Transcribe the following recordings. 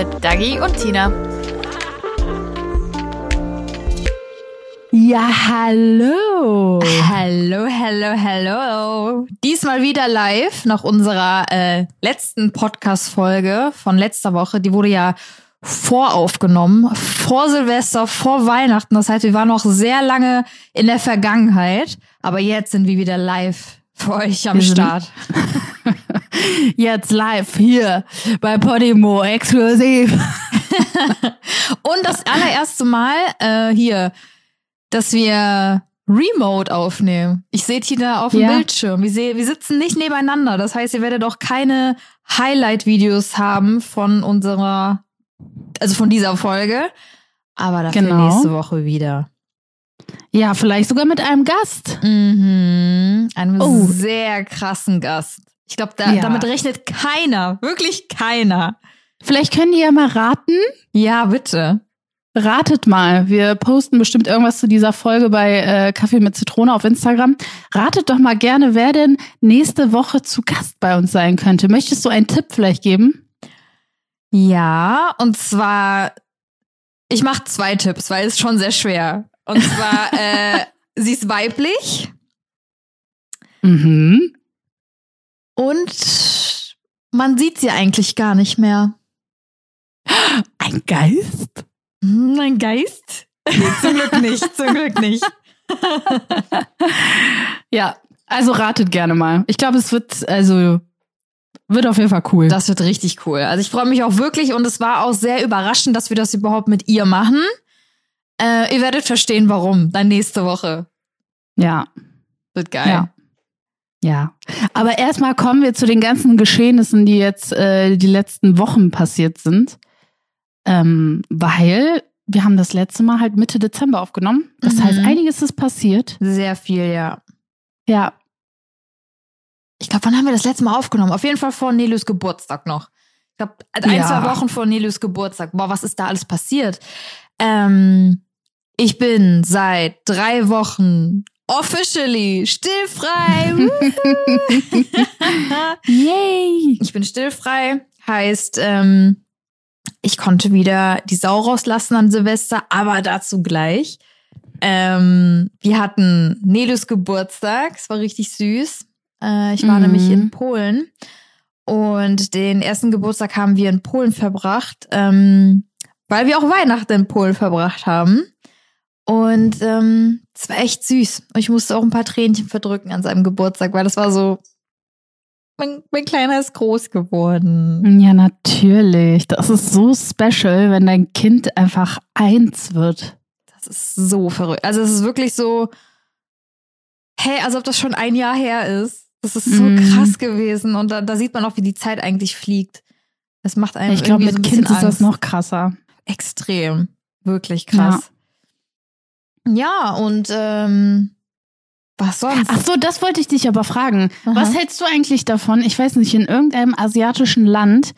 Mit Dagi und Tina. Ja, hallo. Hallo, hallo, hallo. Diesmal wieder live nach unserer äh, letzten Podcast-Folge von letzter Woche. Die wurde ja voraufgenommen, vor Silvester, vor Weihnachten. Das heißt, wir waren noch sehr lange in der Vergangenheit. Aber jetzt sind wir wieder live für euch am Start. Jetzt live hier bei Podimo exklusiv. Und das allererste Mal äh, hier, dass wir Remote aufnehmen. Ich sehe Tina auf dem Ja. Bildschirm. Wir, seh, wir sitzen nicht nebeneinander. Das heißt, ihr werdet auch keine Highlight-Videos haben von unserer, also von dieser Folge. Aber dafür Genau. nächste Woche wieder. Ja, vielleicht sogar mit einem Gast. Mhm. Einem Oh. sehr krassen Gast. Ich glaube, da, Ja. damit rechnet keiner. Wirklich keiner. Vielleicht können die ja mal raten. Ja, bitte. Ratet mal. Wir posten bestimmt irgendwas zu dieser Folge bei äh, Kaffee mit Zitrone auf Instagram. Ratet doch mal gerne, wer denn nächste Woche zu Gast bei uns sein könnte. Möchtest du einen Tipp vielleicht geben? Ja, und zwar, ich mache zwei Tipps, weil es schon sehr schwer. Und zwar, äh, sie ist weiblich Mhm. und man sieht sie eigentlich gar nicht mehr. Ein Geist? Hm, Ein Geist? Nee, zum Glück nicht, zum Glück nicht. Ja, also ratet gerne mal. Ich glaube, es wird, also, wird auf jeden Fall cool. Das wird richtig cool. Also ich freue mich auch wirklich und es war auch sehr überraschend, dass wir das überhaupt mit ihr machen. Äh, ihr werdet verstehen, warum. Dann nächste Woche. ja, Wird geil. ja. Ja. Aber erstmal kommen wir zu den ganzen Geschehnissen, die jetzt äh, die letzten Wochen passiert sind. Ähm, weil wir haben das letzte Mal halt Mitte Dezember aufgenommen. Das Mhm. heißt, einiges ist passiert. Sehr viel, ja. Ja. Ich glaube, wann haben wir das letzte Mal aufgenommen? Auf jeden Fall vor Nelus Geburtstag noch. Ich glaube, ein, Ja. zwei Wochen vor Nelus Geburtstag. Boah, was ist da alles passiert? Ähm, ich bin seit drei Wochen officially stillfrei. Yay! ich bin stillfrei. Heißt, ähm, ich konnte wieder die Sau rauslassen an Silvester, aber dazu gleich. Ähm, wir hatten Nelus Geburtstag, es war richtig süß. Äh, ich war Mhm. nämlich in Polen und den ersten Geburtstag haben wir in Polen verbracht, ähm, weil wir auch Weihnachten in Polen verbracht haben. Und ähm, es war echt süß. Und ich musste auch ein paar Tränchen verdrücken an seinem Geburtstag, weil das war so, mein, mein Kleiner ist groß geworden. Ja, natürlich. Das ist so special, wenn dein Kind einfach eins wird. Das ist so verrückt. Also es ist wirklich so, hey, als ob das schon ein Jahr her ist. Das ist so Mhm. krass gewesen. Und da, da sieht man auch, wie die Zeit eigentlich fliegt. Das macht einem Ich glaube, mit so ein Kind ist das noch krasser. extrem. Wirklich krass. Ja, und ähm, was sonst? Ach so, das wollte ich dich aber fragen. Aha. Was hältst du eigentlich davon? Ich weiß nicht, in irgendeinem asiatischen Land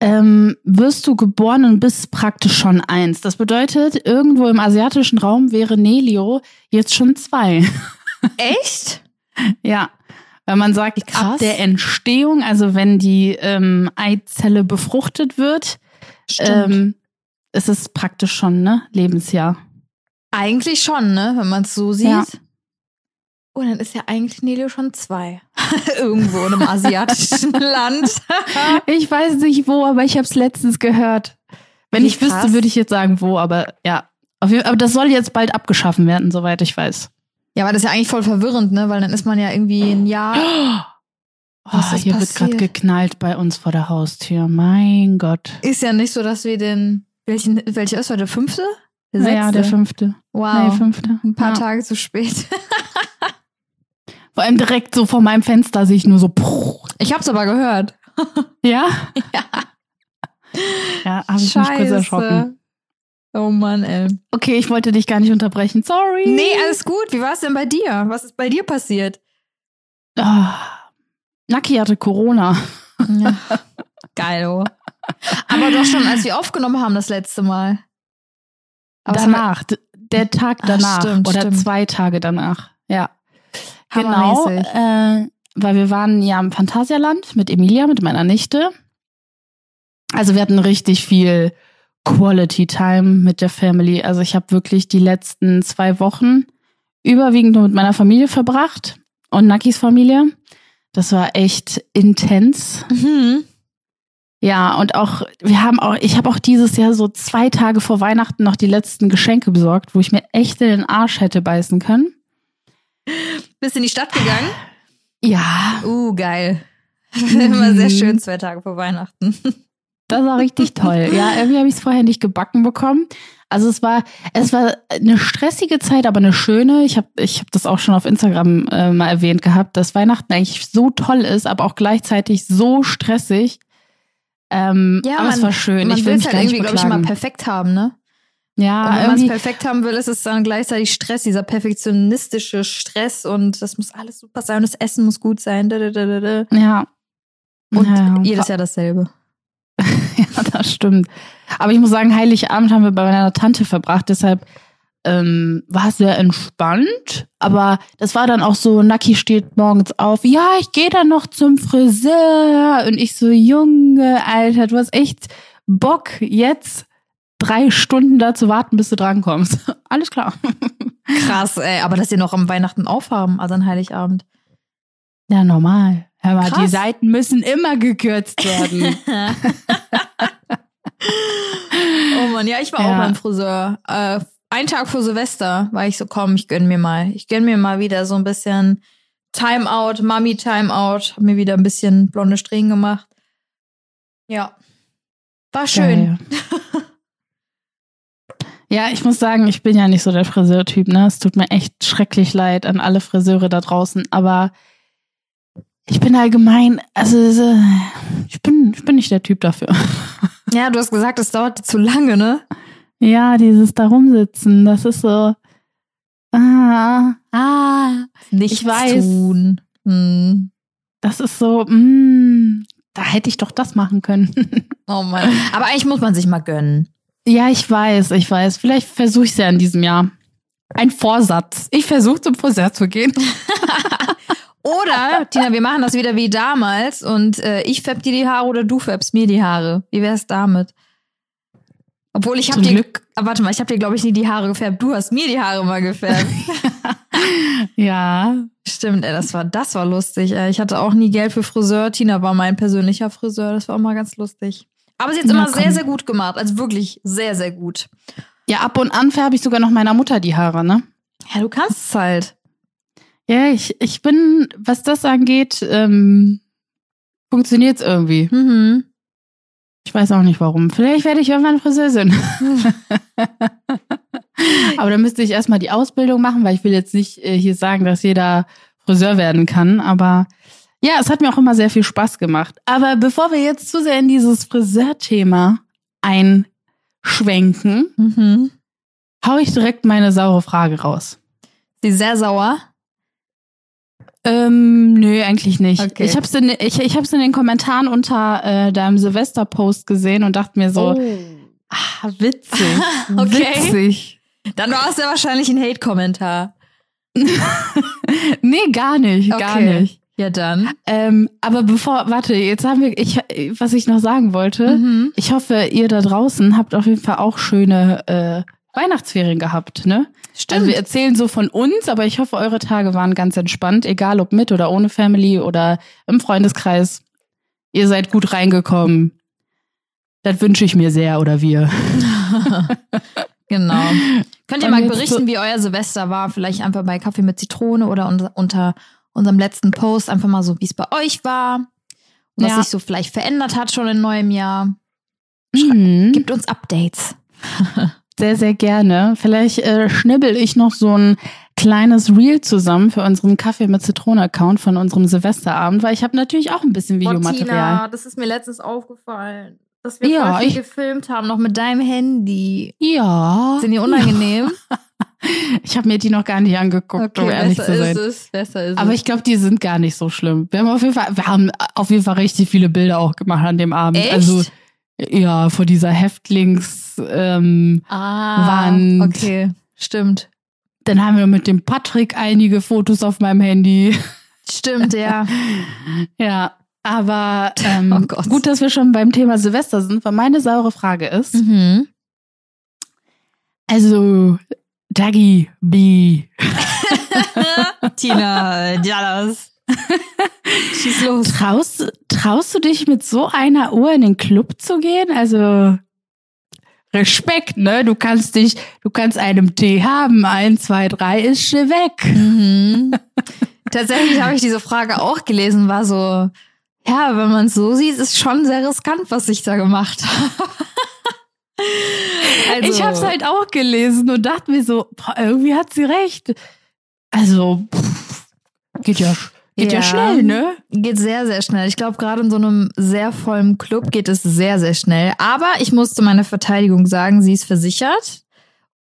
ähm, wirst du geboren und bist praktisch schon eins. Das bedeutet, irgendwo im asiatischen Raum wäre Nelio jetzt schon zwei. Echt? ja. Weil man sagt, ab krass. der Entstehung, also wenn die ähm, Eizelle befruchtet wird, ähm, ist es praktisch schon, ne? Lebensjahr. Eigentlich schon, ne? Wenn man es so sieht. Ja. Oh, dann ist ja eigentlich Nelio schon zwei. Irgendwo in einem asiatischen Land. Ich weiß nicht wo, aber ich habe es letztens gehört. Wenn Wie ich wüsste, krass. würde ich jetzt sagen wo, aber ja. Jeden, aber das soll jetzt bald abgeschaffen werden, soweit ich weiß. Ja, aber das ist ja eigentlich voll verwirrend, ne? Weil dann ist man ja irgendwie ein Jahr. Oh, ist hier wird gerade passiert? geknallt bei uns vor der Haustür. Mein Gott. Ist ja nicht so, dass wir den. Welchen, welcher ist heute? Der fünfte? Der Ja, ja, der sechste? fünfte. Wow. Nee, fünfte. Ein paar ja. Tage zu spät. Vor allem direkt so vor meinem Fenster sehe ich nur so. Puh. Ich hab's aber gehört. Ja? Ja, habe ich mich kurz erschrocken. Oh Mann, ey. Okay, ich wollte dich gar nicht unterbrechen. Sorry. Nee, alles gut. Wie war es denn bei dir? Was ist bei dir passiert? Oh, Naki hatte Corona. Ja. Geil, oh. Aber doch schon, als wir aufgenommen haben das letzte Mal. Aber danach, der Tag danach Ach, stimmt, oder stimmt. zwei Tage danach. Ja. Genau, äh, weil wir waren ja im Phantasialand mit Emilia, mit meiner Nichte. Also wir hatten richtig viel Quality Time mit der Family. Also ich habe wirklich die letzten zwei Wochen überwiegend nur mit meiner Familie verbracht und Nakis Familie. Das war echt intens. Mhm. Ja, und auch, wir haben auch, ich habe auch dieses Jahr so zwei Tage vor Weihnachten noch die letzten Geschenke besorgt, wo ich mir echt in den Arsch hätte beißen können. Bist in die Stadt gegangen? Ja, Uh, geil. Immer sehr Mhm. schön, zwei Tage vor Weihnachten. das war richtig toll. Ja, irgendwie habe ich es vorher nicht gebacken bekommen. Also es war, es war eine stressige Zeit, aber eine schöne. Ich habe, ich habe das auch schon auf Instagram äh, mal erwähnt gehabt, dass Weihnachten eigentlich so toll ist, aber auch gleichzeitig so stressig. Ähm, Ja, aber es man- war schön. Man ich will es halt irgendwie, glaube ich, immer perfekt haben, ne? Ja, Und wenn man es perfekt haben will, ist es dann gleichzeitig Stress, dieser perfektionistische Stress und das muss alles super sein und das Essen muss gut sein. da, da, da. ja. Und ja, jedes Jahr dasselbe. Ja, das stimmt. Aber ich muss sagen, Heiligabend haben wir bei meiner Tante verbracht, deshalb ähm, war sehr entspannt. Aber das war dann auch so, Naki steht morgens auf, ja, ich gehe dann noch zum Friseur. Und ich so, Junge, Alter, du hast echt Bock, jetzt drei Stunden da zu warten, bis du drankommst. Alles klar. Krass, ey. Aber dass ihr noch am Weihnachten aufhaben, also an Heiligabend. Ja, normal. Hör mal, Krass. die Seiten müssen immer gekürzt werden. oh Mann, ja, ich war Ja. auch beim Friseur. Äh, einen Tag vor Silvester war ich so, komm, ich gönn mir mal. Ich gönn mir mal wieder so ein bisschen Timeout, Mami Timeout. Hab mir wieder ein bisschen blonde Strähnen gemacht. Ja. War schön. Ja, ich muss sagen, ich bin ja nicht so der Friseurtyp, ne? Es tut mir echt schrecklich leid an alle Friseure da draußen, aber ich bin allgemein, also so, ich bin, ich bin nicht der Typ dafür. Ja, du hast gesagt, es dauert zu lange, ne? Ja, dieses da rumsitzen, das ist so. Ah, ah, Nichts Ich weiß. tun. Hm. das ist so, mm, da hätte ich doch das machen können. Oh Mann. Aber eigentlich muss man sich mal gönnen. ja, ich weiß, ich weiß. Vielleicht versuche ich es ja in diesem Jahr. Ein Vorsatz. Ich versuche zum Friseur zu gehen. Oder, Tina, wir machen das wieder wie damals und äh, ich färb dir die Haare oder du färbst mir die Haare. Wie wär's damit? Obwohl ich habe dir. Ah, warte mal, ich habe dir glaube ich nie die Haare gefärbt. Du hast mir die Haare mal gefärbt. Ja, Stimmt, ey, das war das war lustig. Ey. Ich hatte auch nie Geld für Friseur. Tina war mein persönlicher Friseur. Das war mal ganz lustig. Aber sie hat Na, immer komm. sehr sehr gut gemacht, also wirklich sehr sehr gut. Ja, ab und an färbe ich sogar noch meiner Mutter die Haare, ne? Ja, du kannst es halt. Ja, ich, ich bin, was das angeht, ähm, funktioniert's irgendwie. Mhm. Ich weiß auch nicht warum. Vielleicht werde ich irgendwann Friseurin. Aber dann müsste ich erstmal die Ausbildung machen, weil ich will jetzt nicht äh, hier sagen, dass jeder Friseur werden kann. Aber ja, es hat mir auch immer sehr viel Spaß gemacht. Aber bevor wir jetzt zu sehr in dieses Friseurthema einschwenken, Mhm. hau ich direkt meine saure Frage raus. Sie ist sehr sauer. Ähm, nö, eigentlich nicht. Okay. Ich hab's in, ich, ich hab's in den Kommentaren unter äh, deinem Silvester-Post gesehen und dachte mir so, ah, witzig. Okay. Witzig. Dann war es ja wahrscheinlich ein Hate-Kommentar. Nee, gar nicht, gar Okay. nicht. Ja, dann. Ähm, aber bevor, warte, jetzt haben wir, ich, was ich noch sagen wollte, Mhm. ich hoffe, ihr da draußen habt auf jeden Fall auch schöne äh, Weihnachtsferien gehabt, ne? Stimmt. Also wir erzählen so von uns, aber ich hoffe, eure Tage waren ganz entspannt, egal ob mit oder ohne Family oder im Freundeskreis. Ihr seid gut reingekommen. Das wünsche ich mir sehr oder wir. genau. Könnt ihr mal berichten, wie euer Silvester war? Vielleicht einfach bei Kaffee mit Zitrone oder unter, unter unserem letzten Post einfach mal so, wie es bei euch war. Was Ja. sich so vielleicht verändert hat schon im neuen Jahr. Mhm. Gibt uns Updates. Sehr, sehr gerne. Vielleicht äh, schnibbel ich noch so ein kleines Reel zusammen für unseren Kaffee mit Zitrone-Account von unserem Silvesterabend, weil ich habe natürlich auch ein bisschen Videomaterial. das ist mir letztens aufgefallen. dass wir Ja, ich- gefilmt haben, noch mit deinem Handy. Ja. Sind die unangenehm? Ich habe mir die noch gar nicht angeguckt, um ehrlich besser zu sein. ist es, besser ist Aber es. ich glaube, die sind gar nicht so schlimm. Wir haben auf jeden Fall, wir haben auf jeden Fall richtig viele Bilder auch gemacht an dem Abend. Echt? Also ja, vor dieser Häftlings. Ähm, ah, Wand. okay, stimmt. dann haben wir mit dem Patrick einige Fotos auf meinem Handy. Stimmt, ja. Ja, aber ähm, Oh gut, dass wir schon beim Thema Silvester sind, weil meine saure Frage ist, mhm. also Dagi B, Tina Dallas. Schieß los. traust, traust du dich mit so einer Uhr in den Club zu gehen? Also Respekt, ne? Du kannst dich, du kannst einem Tee haben, ein, zwei, drei ist schon weg. Mhm. Tatsächlich habe ich diese Frage auch gelesen, war so, ja, wenn man es so sieht, ist schon sehr riskant, was ich da gemacht habe. also, Ich habe es halt auch gelesen und dachte mir so, boah, irgendwie hat sie recht. Also pff, geht ja, geht ja. Ja. schnell, ne? Geht sehr, sehr schnell. Ich glaube, gerade in so einem sehr vollen Club geht es sehr, sehr schnell. Aber ich musste meine Verteidigung sagen, sie ist versichert.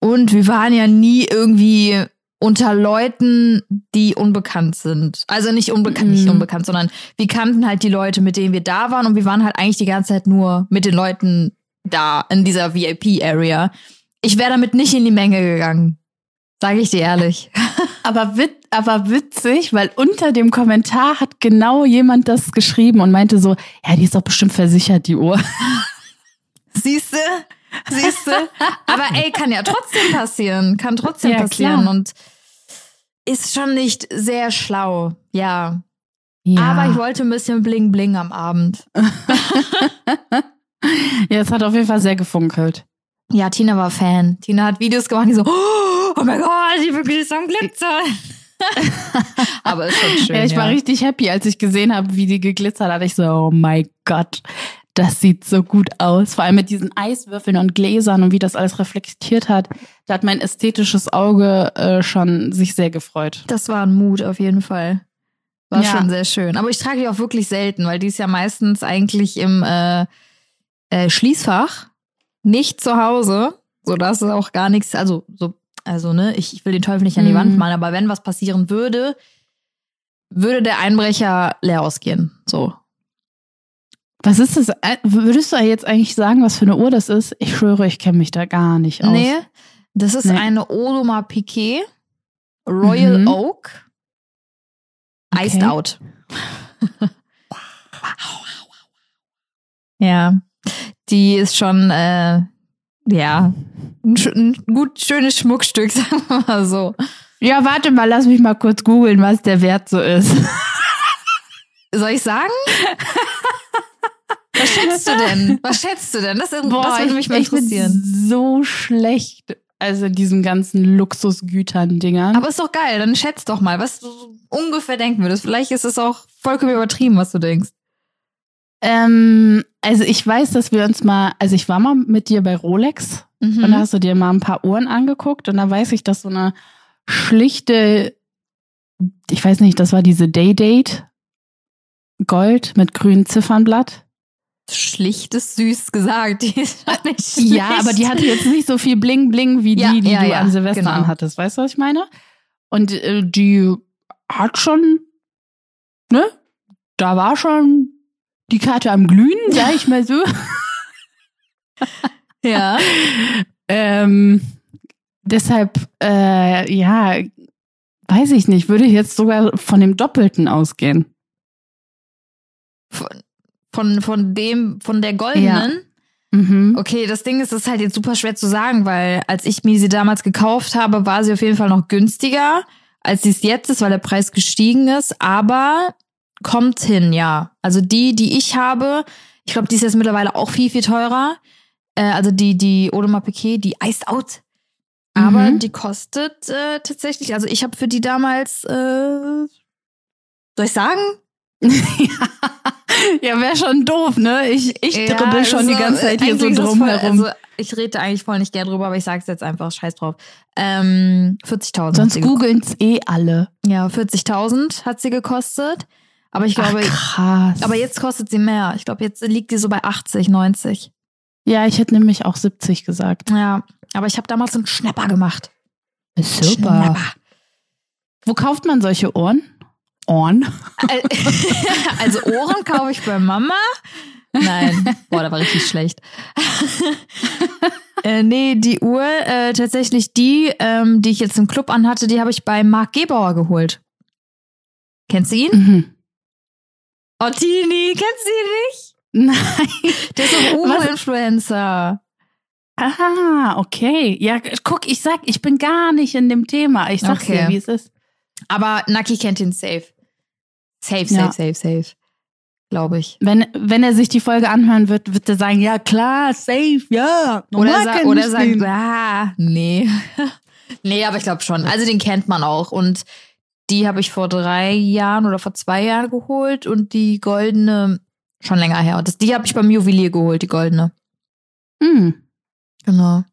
Und wir waren ja nie irgendwie unter Leuten, die unbekannt sind. Also nicht unbekannt, nicht Mhm. unbekannt, sondern wir kannten halt die Leute, mit denen wir da waren und wir waren halt eigentlich die ganze Zeit nur mit den Leuten da in dieser VIP-Area. Ich wäre damit nicht in die Menge gegangen. Sage ich dir ehrlich. Aber, wit aber witzig, weil unter dem Kommentar hat genau jemand das geschrieben und meinte so, ja, die ist doch bestimmt versichert, die Uhr. Siehste? Siehste? Aber ey, kann ja trotzdem passieren. Kann trotzdem Ja, passieren klar. und ist schon nicht sehr schlau. Ja. Ja, Aber ich wollte ein bisschen bling bling am Abend. ja, es hat auf jeden Fall sehr gefunkelt. Ja, Tina war Fan. Tina hat Videos gemacht, die so, oh mein Gott, ich bin wirklich so am Glitzern. Aber ist schon schön. Ja, ich war richtig happy, als ich gesehen habe, wie die geglitzert hat. Ich so, oh mein Gott, das sieht so gut aus. Vor allem mit diesen Eiswürfeln und Gläsern und wie das alles reflektiert hat. Da hat mein ästhetisches Auge äh, schon sich sehr gefreut. Das war ein Mut auf jeden Fall. War Ja. schon sehr schön. Aber ich trage die auch wirklich selten, weil die ist ja meistens eigentlich im äh, äh, Schließfach, nicht zu Hause, sodass es auch gar nichts, also so, also ne, ich, ich will den Teufel nicht an die Mhm. Wand malen, aber wenn was passieren würde, würde der Einbrecher leer ausgehen. So. Was ist das? Äh, Würdest du jetzt eigentlich sagen, was für eine Uhr das ist? Ich schwöre, ich kenne mich da gar nicht aus. Nee, das ist Nee. eine Audemars Piquet Royal Mhm. Oak Iced Okay. Out. ja, die ist schon, äh, ja, ein, ein gut schönes Schmuckstück, sagen wir mal so. Ja, warte mal, lass mich mal kurz googeln, was der Wert so ist. Soll ich sagen? Was schätzt du denn? Was schätzt du denn? Das, das würde mich mal interessieren. so schlecht. Also diesen ganzen Luxusgütern-Dingern. Aber ist doch geil, dann schätzt doch mal, was du ungefähr denken würdest. Vielleicht ist es auch vollkommen übertrieben, was du denkst. Ähm, also ich weiß, dass wir uns mal, also ich war mal mit dir bei Rolex Mhm. und da hast du dir mal ein paar Uhren angeguckt und da weiß ich, dass so eine schlichte, ich weiß nicht, das war diese Day-Date Gold mit grünem Ziffernblatt. Schlichtes, süß gesagt. Die ist schon nicht schlicht. Ja, aber die hatte jetzt nicht so viel Bling Bling wie die, Ja, die ja, du ja, an Silvester genau. anhattest. Weißt du, was ich meine? Und äh, die hat schon, ne? Da war schon die Karte am Glühen, sag ich mal so. Ja. ähm, deshalb, äh, ja, weiß ich nicht, würde ich jetzt sogar von dem Doppelten ausgehen. Von, von, von dem, von der goldenen. Mhm. Okay, das Ding ist, es ist halt jetzt super schwer zu sagen, weil als ich mir sie damals gekauft habe, war sie auf jeden Fall noch günstiger, als sie es jetzt ist, weil der Preis gestiegen ist. Aber kommt hin, ja. Also die, die ich habe, ich glaube, die ist jetzt mittlerweile auch viel, viel teurer. Äh, also die, die Audemars Piquet, die Iced Out. Aber Mhm. die kostet äh, tatsächlich, also ich habe für die damals, äh, soll ich sagen? ja, wäre schon doof, ne? Ich, ich Ja, dribbel schon die ganze Zeit hier so es drum voll, herum. Also, ich rede eigentlich voll nicht gern drüber, aber ich sag's jetzt einfach, scheiß drauf. Ähm, 40.000. hat Sonst gekostet. googeln's eh alle. Ja, 40.000 hat sie gekostet. Aber ich glaube, Ach, krass. aber jetzt kostet sie mehr. Ich glaube, jetzt liegt die so bei 80, 90. ja, ich hätte nämlich auch 70 gesagt. Ja, aber ich habe damals einen Schnapper gemacht. Super. Wo kauft man solche Ohren? Ohren? Al- Also Ohren kaufe ich bei Mama. Nein, boah, da war richtig schlecht. äh, nee, die Uhr, äh, tatsächlich die, ähm, die ich jetzt im Club anhatte, die habe ich bei Marc Gebauer geholt. Kennst du ihn? Mhm. Oh, Tini, kennst du ihn nicht? Nein. Der ist doch Was? Uber-Influencer. Ah, okay. Ja, guck, ich sag, ich bin gar nicht in dem Thema. Ich sag's Okay. dir, wie es ist. Aber Naki kennt ihn safe. Safe, safe, Ja. safe, safe. Glaube ich. Wenn, wenn er sich die Folge anhören wird, wird er sagen, ja klar, safe, ja. Oder, sa oder sagt, den. ah, nee. nee, aber ich glaube schon. Also den kennt man auch. Und die habe ich vor drei Jahren oder vor zwei Jahren geholt und die goldene schon länger her. Und das, die habe ich beim Juwelier geholt, die goldene. Hm, Genau.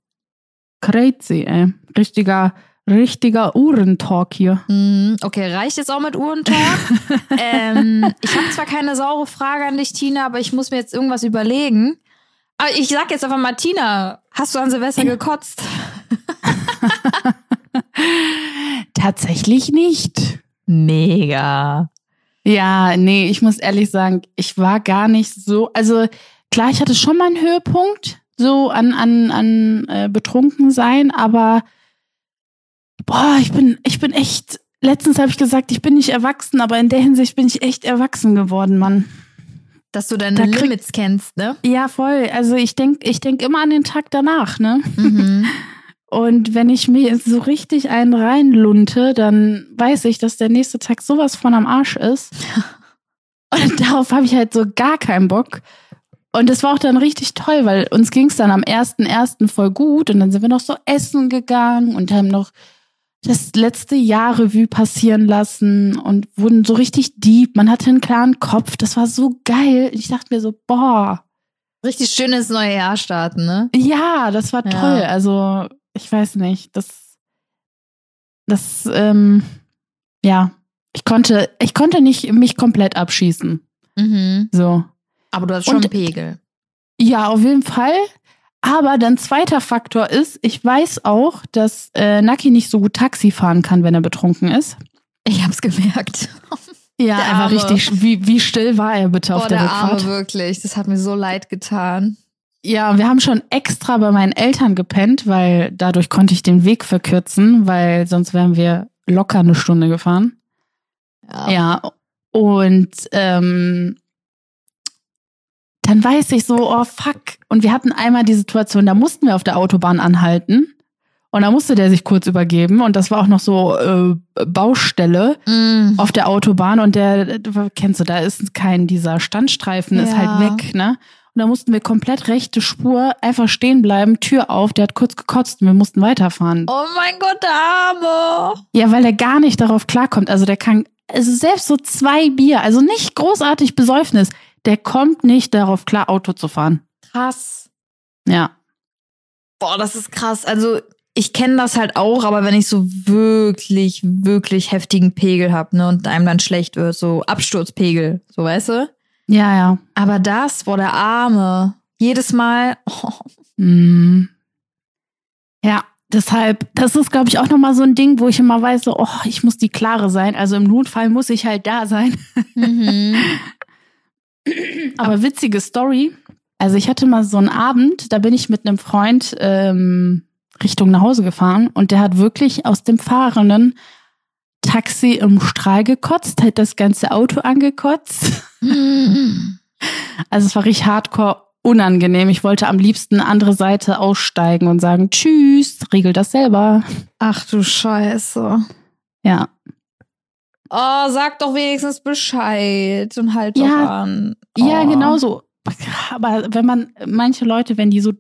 crazy, ey. Richtiger, richtiger Uhrentalk hier. Mhm, Okay, reicht jetzt auch mit Uhrentalk? ähm, ich habe zwar keine saure Frage an dich, Tina, aber ich muss mir jetzt irgendwas überlegen. Aber ich sag jetzt einfach mal, Tina, hast du an Silvester gekotzt? Tatsächlich nicht. Mega. Ja, nee, ich muss ehrlich sagen, ich war gar nicht so, also klar, ich hatte schon mal einen Höhepunkt, so an, an, an äh, betrunken sein, aber boah, ich bin, ich bin echt, letztens habe ich gesagt, ich bin nicht erwachsen, aber in der Hinsicht bin ich echt erwachsen geworden, Mann. Dass du deine Da krieg- Limits kennst, ne? Ja, voll. Also ich denk, ich denk immer an den Tag danach, ne? Mhm. Und wenn ich mir so richtig einen reinlunte, dann weiß ich, dass der nächste Tag sowas von am Arsch ist. Und darauf habe ich halt so gar keinen Bock. Und das war auch dann richtig toll, weil uns ging es dann am 1.1. voll gut und dann sind wir noch so essen gegangen und haben noch das letzte Jahr Revue passieren lassen und wurden so richtig deep. Man hatte einen klaren Kopf. Das war so geil. Ich dachte mir so, boah, Richtig schönes neue Jahr starten, ne? ja, das war Ja. toll. Also, ich weiß nicht, das, das, ähm, ja, ich konnte, ich konnte nicht mich komplett abschießen. Mhm. So. Aber du hast schon Und- Pegel. Ja, auf jeden Fall. Aber dann zweiter Faktor ist, ich weiß auch, dass äh, Naki nicht so gut Taxi fahren kann, wenn er betrunken ist. Ich hab's gemerkt. Ja, Der er war richtig. Wie, wie still war er bitte auf Boah, der, der Rückfahrt? Arme wirklich. Das hat mir so leid getan. Ja, wir haben schon extra bei meinen Eltern gepennt, weil dadurch konnte ich den Weg verkürzen, weil sonst wären wir locker eine Stunde gefahren. Ja. Ja, und ähm, dann weiß ich so, oh fuck. Und wir hatten einmal die Situation, da mussten wir auf der Autobahn anhalten. Und da musste der sich kurz übergeben. Und das war auch noch so äh, Baustelle Mm. auf der Autobahn. Und der, kennst du, da ist kein, dieser Standstreifen ist Ja. halt weg, ne? Und da mussten wir komplett rechte Spur einfach stehen bleiben, Tür auf, der hat kurz gekotzt und wir mussten weiterfahren. Oh mein Gott, der Arme. Ja, weil er gar nicht darauf klarkommt. Also der kann, also selbst so zwei Bier, also nicht großartig Besäufnis, der kommt nicht darauf klar, Auto zu fahren. Krass. Ja. Boah, das ist krass. Also, ich kenne das halt auch, aber wenn ich so wirklich, wirklich heftigen Pegel hab, ne, und einem dann schlecht wird, so Absturzpegel, so weißt du? Ja, ja. Aber das, boah, der Arme. Jedes Mal, oh, Mm. Ja, deshalb, das ist, glaube ich, auch nochmal so ein Ding, wo ich immer weiß, so, oh, ich muss die Klare sein. Also im Notfall muss ich halt da sein. Mhm. Aber witzige Story. Also ich hatte mal so einen Abend, da bin ich mit einem Freund ähm, Richtung nach Hause gefahren und der hat wirklich aus dem fahrenden Taxi im Strahl gekotzt, hat das ganze Auto angekotzt. Also es war richtig hardcore unangenehm. Ich wollte am liebsten andere Seite aussteigen und sagen, tschüss, regel das selber. Ach du Scheiße. Ja. Oh, sag doch wenigstens Bescheid und halt doch Ja. an. Ja, Oh. genau so. Aber wenn man, manche Leute, wenn die so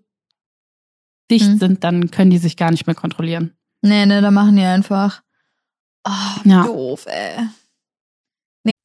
dicht Hm. sind, dann können die sich gar nicht mehr kontrollieren. Nee, nee, da machen die einfach. Oh, Ja. doof, ey.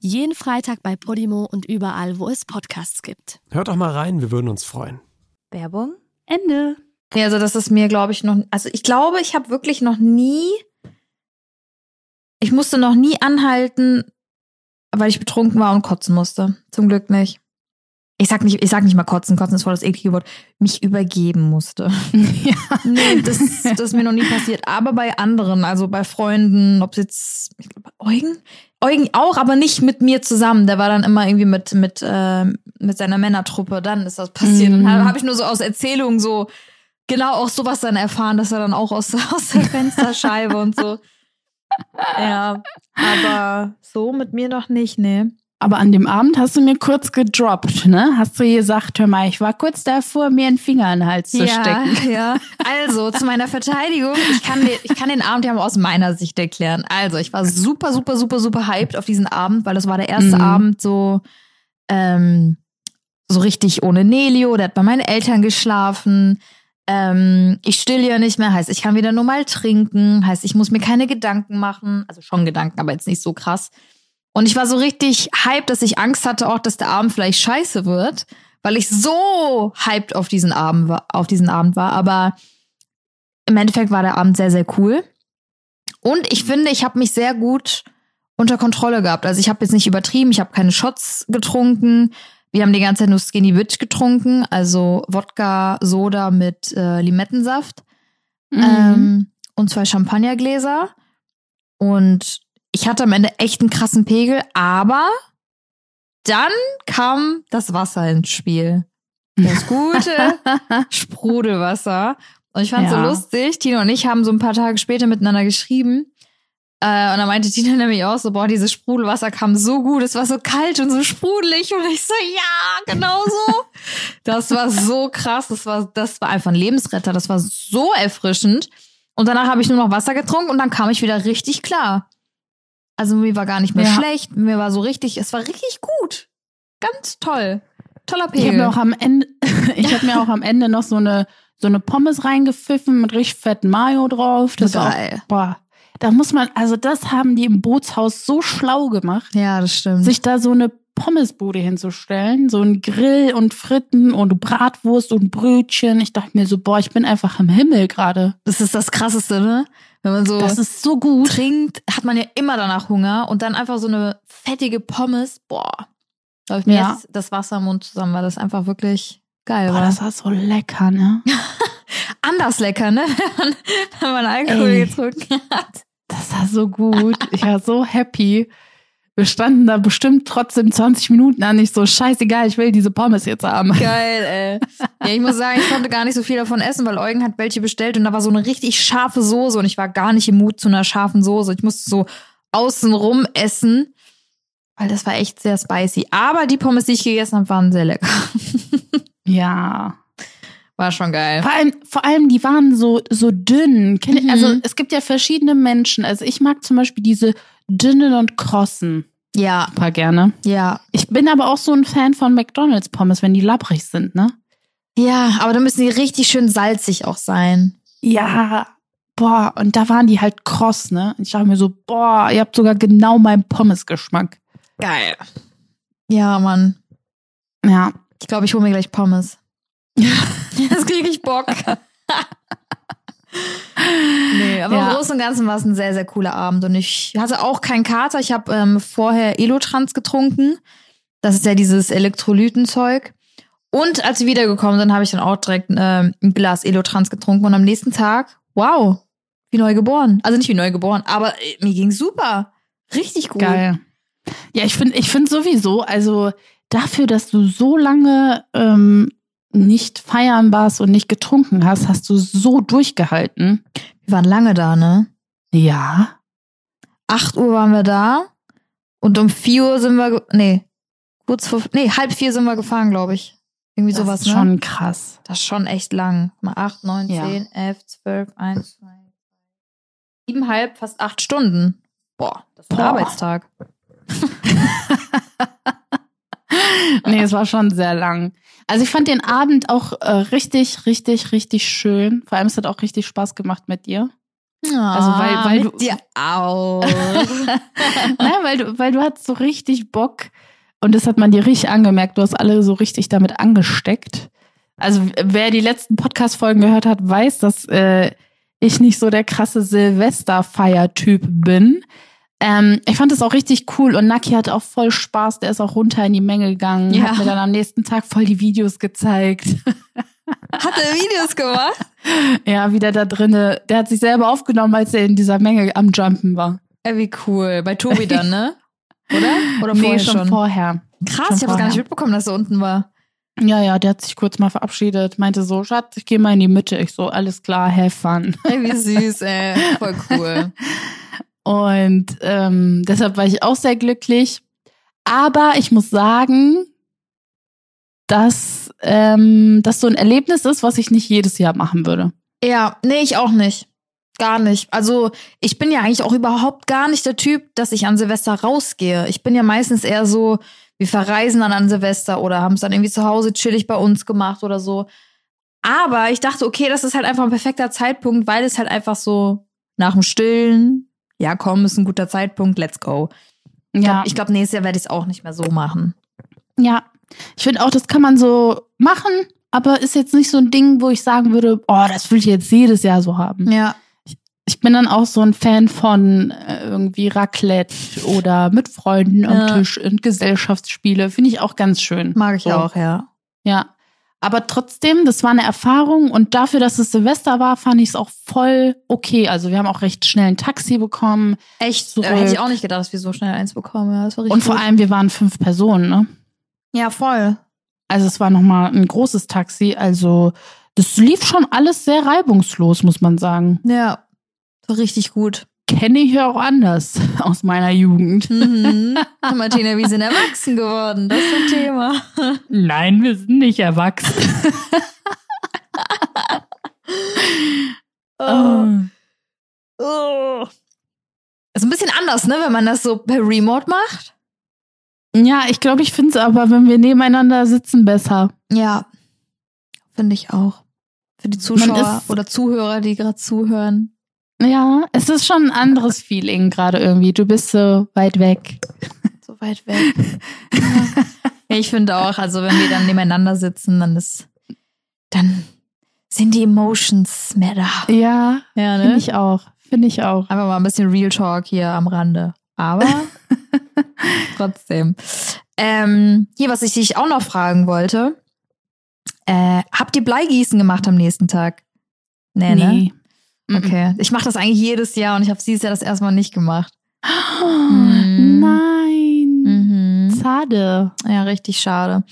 Jeden Freitag bei Podimo und überall, wo es Podcasts gibt. Hört doch mal rein, wir würden uns freuen. Werbung? Ende. Ja, also das ist mir, glaube ich, noch. Also ich glaube, ich habe wirklich noch nie. Ich musste noch nie anhalten, weil ich betrunken war und kotzen musste. Zum Glück nicht. Ich sag nicht, ich sag nicht mal kotzen, kotzen ist voll das eklige Wort. Mich übergeben musste. ja. Nee, das, das ist mir noch nie passiert. Aber bei anderen, also bei Freunden, ob es jetzt, ich glaube, Eugen? Eugen auch, aber nicht mit mir zusammen. Der war dann immer irgendwie mit, mit, äh, mit seiner Männertruppe. Dann ist das passiert. Mhm. Dann habe ich nur so aus Erzählungen so genau auch sowas dann erfahren, dass er dann auch aus, aus der Fensterscheibe und so. Ja, aber so mit mir noch nicht, nee. Aber an dem Abend hast du mir kurz gedroppt, ne? Hast du gesagt, hör mal, ich war kurz davor, mir einen Finger in den Hals zu stecken. Ja. Also, zu meiner Verteidigung, ich kann, den, ich kann den Abend ja mal aus meiner Sicht erklären. Also, ich war super, super, super, super hyped auf diesen Abend, weil das war der erste Mhm. Abend so, ähm, so richtig ohne Nelio. Der hat bei meinen Eltern geschlafen. Ähm, ich still ja nicht mehr, heißt, ich kann wieder normal trinken, heißt, ich muss mir keine Gedanken machen. Also schon Gedanken, aber jetzt nicht so krass. Und ich war so richtig hyped, dass ich Angst hatte, auch, dass der Abend vielleicht scheiße wird, weil ich so hyped auf diesen Abend war, auf diesen Abend war. Aber im Endeffekt war der Abend sehr, sehr cool. Und ich finde, ich habe mich sehr gut unter Kontrolle gehabt. Also ich habe jetzt nicht übertrieben, ich habe keine Shots getrunken. Wir haben die ganze Zeit nur Skinny Bitch getrunken, also Wodka, Soda mit äh, Limettensaft Mhm. ähm, und zwei Champagnergläser. Und ich hatte am Ende echt einen krassen Pegel, aber dann kam das Wasser ins Spiel. Das gute Sprudelwasser. Und ich fand so Ja. lustig, Tino und ich haben so ein paar Tage später miteinander geschrieben. Äh, und da meinte Tina nämlich auch so, boah, dieses Sprudelwasser kam so gut, es war so kalt und so sprudelig. Und ich so, ja, genau so. das war so krass, das war, das war einfach ein Lebensretter, das war so erfrischend. Und danach habe ich nur noch Wasser getrunken und dann kam ich wieder richtig klar. Also mir war gar nicht mehr Ja. schlecht, mir war so richtig, es war richtig gut. Ganz toll. Toller Ich habe Pegel. mir auch am Ende, ich habe mir auch am Ende noch so eine so eine Pommes reingepfiffen mit richtig fetten Mayo drauf. Das war Geil. auch, boah, da muss man, also das haben die im Bootshaus so schlau gemacht, Ja, das stimmt. sich da so eine Pommesbude hinzustellen, so ein Grill und Fritten und Bratwurst und Brötchen. Ich dachte mir so, boah, ich bin einfach im Himmel gerade. Das ist das Krasseste, ne? Wenn man so Das ist so gut. trinkt, hat man ja immer danach Hunger und dann einfach so eine fettige Pommes, boah. Da läuft mir Ja. jetzt das Wasser im Mund zusammen, weil das einfach wirklich geil Boah, war. das war so lecker, ne? Anders lecker, ne? Wenn man, wenn man Alkohol Ey. getrunken hat. Das war so gut. Ich war so happy. Wir standen da bestimmt trotzdem 20 Minuten an. Ich so, scheißegal, ich will diese Pommes jetzt haben. Geil, ey. Ja, ich muss sagen, ich konnte gar nicht so viel davon essen, weil Eugen hat welche bestellt und da war so eine richtig scharfe Soße und ich war gar nicht im Mut zu einer scharfen Soße. Ich musste so außenrum essen, weil das war echt sehr spicy. Aber die Pommes, die ich gegessen habe, waren sehr lecker. Ja. War schon geil. Vor allem, vor allem, die waren so, so dünn. Ihr- Mhm. Also, es gibt ja verschiedene Menschen. Also, ich mag zum Beispiel diese dünnen und krossen Ja, super gerne. ja. Ich bin aber auch so ein Fan von McDonalds Pommes, wenn die labbrig sind, ne? Ja, aber da müssen die richtig schön salzig auch sein. Ja. Boah, und da waren die halt kross, ne? Und ich dachte mir so, boah, ihr habt sogar genau meinen Pommes-Geschmack. Geil. Ja, Mann. Ja. Ich glaube, ich hole mir gleich Pommes. Jetzt kriege ich Bock. nee, aber Ja. im Großen und Ganzen war es ein sehr, sehr cooler Abend. Und ich hatte auch keinen Kater. Ich habe ähm, vorher Elotrans getrunken. Das ist ja dieses Elektrolytenzeug. Und als wir wiedergekommen sind, habe ich dann auch direkt ähm, ein Glas Elotrans getrunken. Und am nächsten Tag, wow, wie neu geboren. Also nicht wie neu geboren, aber äh, mir ging super. Richtig gut. Geil. Ja, ich finde ich finde sowieso, also dafür, dass du so lange ähm, nicht feiern warst und nicht getrunken hast, hast du so durchgehalten. Wir waren lange da, ne? Ja. 8 Uhr waren wir da und um 4 Uhr sind wir, nee, kurz vor, nee, halb vier sind wir gefahren, glaube ich. Irgendwie Das sowas, ist ne? schon krass. Das ist schon echt lang. Mal 8, 9, Ja. 10, 11, 12, 1, 2, siebeneinhalb, fast acht Stunden. Boah, das ist ein Boah. Arbeitstag. nee, es war schon sehr lang. Also ich fand den Abend auch äh, richtig, richtig, richtig schön. Vor allem es hat auch richtig Spaß gemacht mit dir. Also weil- weil mit du- dir auch. Nein, weil du, weil du hattest so richtig Bock und das hat man dir richtig angemerkt. Du hast alle so richtig damit angesteckt. Also wer die letzten Podcast-Folgen gehört hat, weiß, dass äh, ich nicht so der krasse Silvesterfeier-Typ bin. Ähm, ich fand das auch richtig cool und Naki hatte auch voll Spaß. Der ist auch runter in die Menge gegangen, Ja. hat mir dann am nächsten Tag voll die Videos gezeigt. Hat er Videos gemacht? ja, wieder da drinne. Der hat sich selber aufgenommen, als er in dieser Menge am Jumpen war. Ey, wie cool. Bei Tobi dann, ne? Oder? Oder nee, vorher schon, schon? vorher. Krass, schon ich habe es gar nicht mitbekommen, dass er unten war. Ja, ja, der hat sich kurz mal verabschiedet, meinte so, Schatz, ich gehe mal in die Mitte. Ich so, alles klar, have fun. Ey, wie süß, ey. Voll cool. Und ähm, deshalb war ich auch sehr glücklich. Aber ich muss sagen, dass ähm, das so ein Erlebnis ist, was ich nicht jedes Jahr machen würde. Ja, nee, ich auch nicht. Gar nicht. Also, ich bin ja eigentlich auch überhaupt gar nicht der Typ, dass ich an Silvester rausgehe. Ich bin ja meistens eher so, wir verreisen dann an Silvester oder haben es dann irgendwie zu Hause chillig bei uns gemacht oder so. Aber ich dachte, okay, das ist halt einfach ein perfekter Zeitpunkt, weil es halt einfach so nach dem Stillen, ja komm, ist ein guter Zeitpunkt, let's go. Ja, Ich glaube, nächstes Jahr werde ich es auch nicht mehr so machen. ja. Ich finde auch, das kann man so machen, aber ist jetzt nicht so ein Ding, wo ich sagen würde, oh, das will ich jetzt jedes Jahr so haben. Ja. Ich bin dann auch so ein Fan von äh, irgendwie Raclette oder mit Freunden am Ja. Tisch und Gesellschaftsspiele. Finde ich auch ganz schön. Mag ich So. auch, ja. Ja. Aber trotzdem, das war eine Erfahrung und dafür, dass es Silvester war, fand ich es auch voll okay. Also wir haben auch recht schnell ein Taxi bekommen Echt, Zurück. hätte ich auch nicht gedacht, dass wir so schnell eins bekommen. Ja, das war richtig und vor gut. allem wir waren fünf Personen. Ne? Ja, voll. Also es war nochmal ein großes Taxi. Also das lief schon alles sehr reibungslos, muss man sagen. Ja, war richtig gut. Kenne ich ja auch anders aus meiner Jugend. Mhm. Martina, wir sind erwachsen geworden. Das ist ein Thema. Nein, wir sind nicht erwachsen. Oh. Oh. Ist ein bisschen anders, ne, wenn man das so per Remote macht. Ja, ich glaube, ich finde es aber, wenn wir nebeneinander sitzen, besser. Ja, finde ich auch. Für die Zuschauer oder Zuhörer, die gerade zuhören. Ja, es ist schon ein anderes Feeling gerade irgendwie. Du bist so weit weg. So weit weg. ja. ja, ich finde auch, also wenn wir dann nebeneinander sitzen, dann ist, dann sind die Emotions mehr da. Ja, Ja, finde ich auch. Finde ich auch. Einfach mal ein bisschen Real Talk hier am Rande. Aber trotzdem. Ähm, hier, was ich dich auch noch fragen wollte. Äh, habt ihr Bleigießen gemacht am nächsten Tag? Nee, ne? Nee. Okay. Ich mache das eigentlich jedes Jahr und ich habe dieses Jahr das erstmal nicht gemacht. Oh, Mhm. Nein. Mhm. Schade. Ja, richtig schade.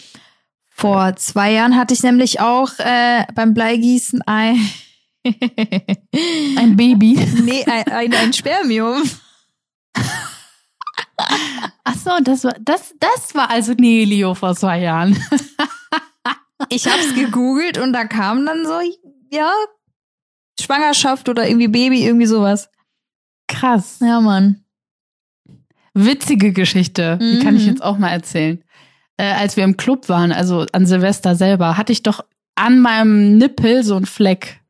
Vor zwei Jahren hatte ich nämlich auch äh, beim Bleigießen ein, Ein Baby. nee, ein, ein, ein Spermium. Ach so, das war das das war also Nelio vor zwei Jahren. Ich hab's gegoogelt und da kam dann so, ja, Schwangerschaft oder irgendwie Baby, irgendwie sowas. Krass. Ja, Mann. Witzige Geschichte. Die kann ich Mhm. jetzt auch mal erzählen. Äh, als wir im Club waren, also an Silvester selber, hatte ich doch an meinem Nippel so einen Fleck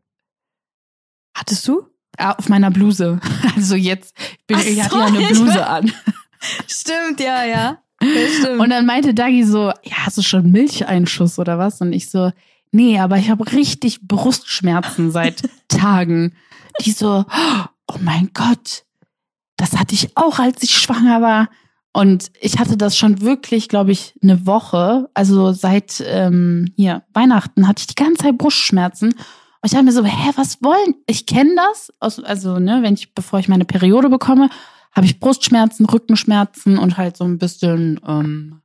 Hattest du? äh, auf meiner Bluse. Also jetzt, ich, bin, Ach ich hatte so, ja eine Bluse war- an. Stimmt, ja, ja. ja stimmt. Und dann meinte Dagi so, ja, hast du schon Milcheinschuss oder was? Und ich so, nee, aber ich habe richtig Brustschmerzen seit Tagen. Die so, oh mein Gott, das hatte ich auch, als ich schwanger war. Und ich hatte das schon wirklich, glaube ich, eine Woche. Also seit ähm, hier Weihnachten hatte ich die ganze Zeit Brustschmerzen. Und ich dachte mir so, hä, was wollen? Ich kenne das. Aus, also, ne, wenn ich, bevor ich meine Periode bekomme, habe ich Brustschmerzen, Rückenschmerzen und halt so ein bisschen, ähm,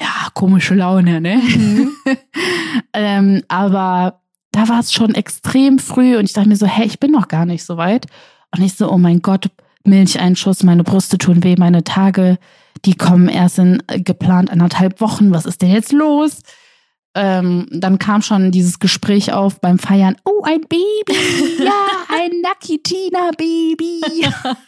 ja, komische Laune, ne? ähm, aber da war es schon extrem früh und ich dachte mir so, hä, ich bin noch gar nicht so weit. Und ich so, oh mein Gott, Milcheinschuss, meine Brüste tun weh, meine Tage, die kommen erst in äh, geplant anderthalb Wochen. Was ist denn jetzt los? Ähm, dann kam schon dieses Gespräch auf beim Feiern. Oh, ein Baby. Ja, ein Nakitina Baby.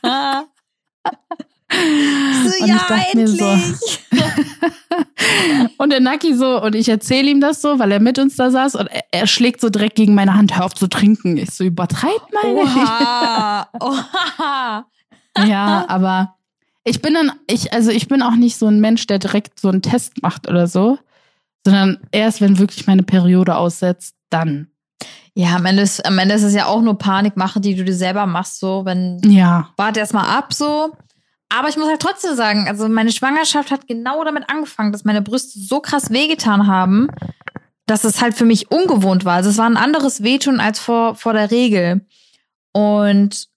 So, Und ja, ich dachte mir so- endlich. Und der Naki so, und ich erzähle ihm das so, weil er mit uns da saß und er, er schlägt so direkt gegen meine Hand, hör auf zu trinken. Ich so, übertreib nicht. Oha. Oha. Ja, aber ich bin dann, ich, also ich bin auch nicht so ein Mensch, der direkt so einen Test macht oder so, sondern erst, wenn wirklich meine Periode aussetzt, dann. Ja, am Ende, ist, am Ende ist es ja auch nur Panikmache, die du dir selber machst, so, wenn, Ja. warte erst mal ab, so. Aber ich muss halt trotzdem sagen, also meine Schwangerschaft hat genau damit angefangen, dass meine Brüste so krass wehgetan haben, dass es halt für mich ungewohnt war. Also es war ein anderes Wehtun als vor, vor der Regel. Und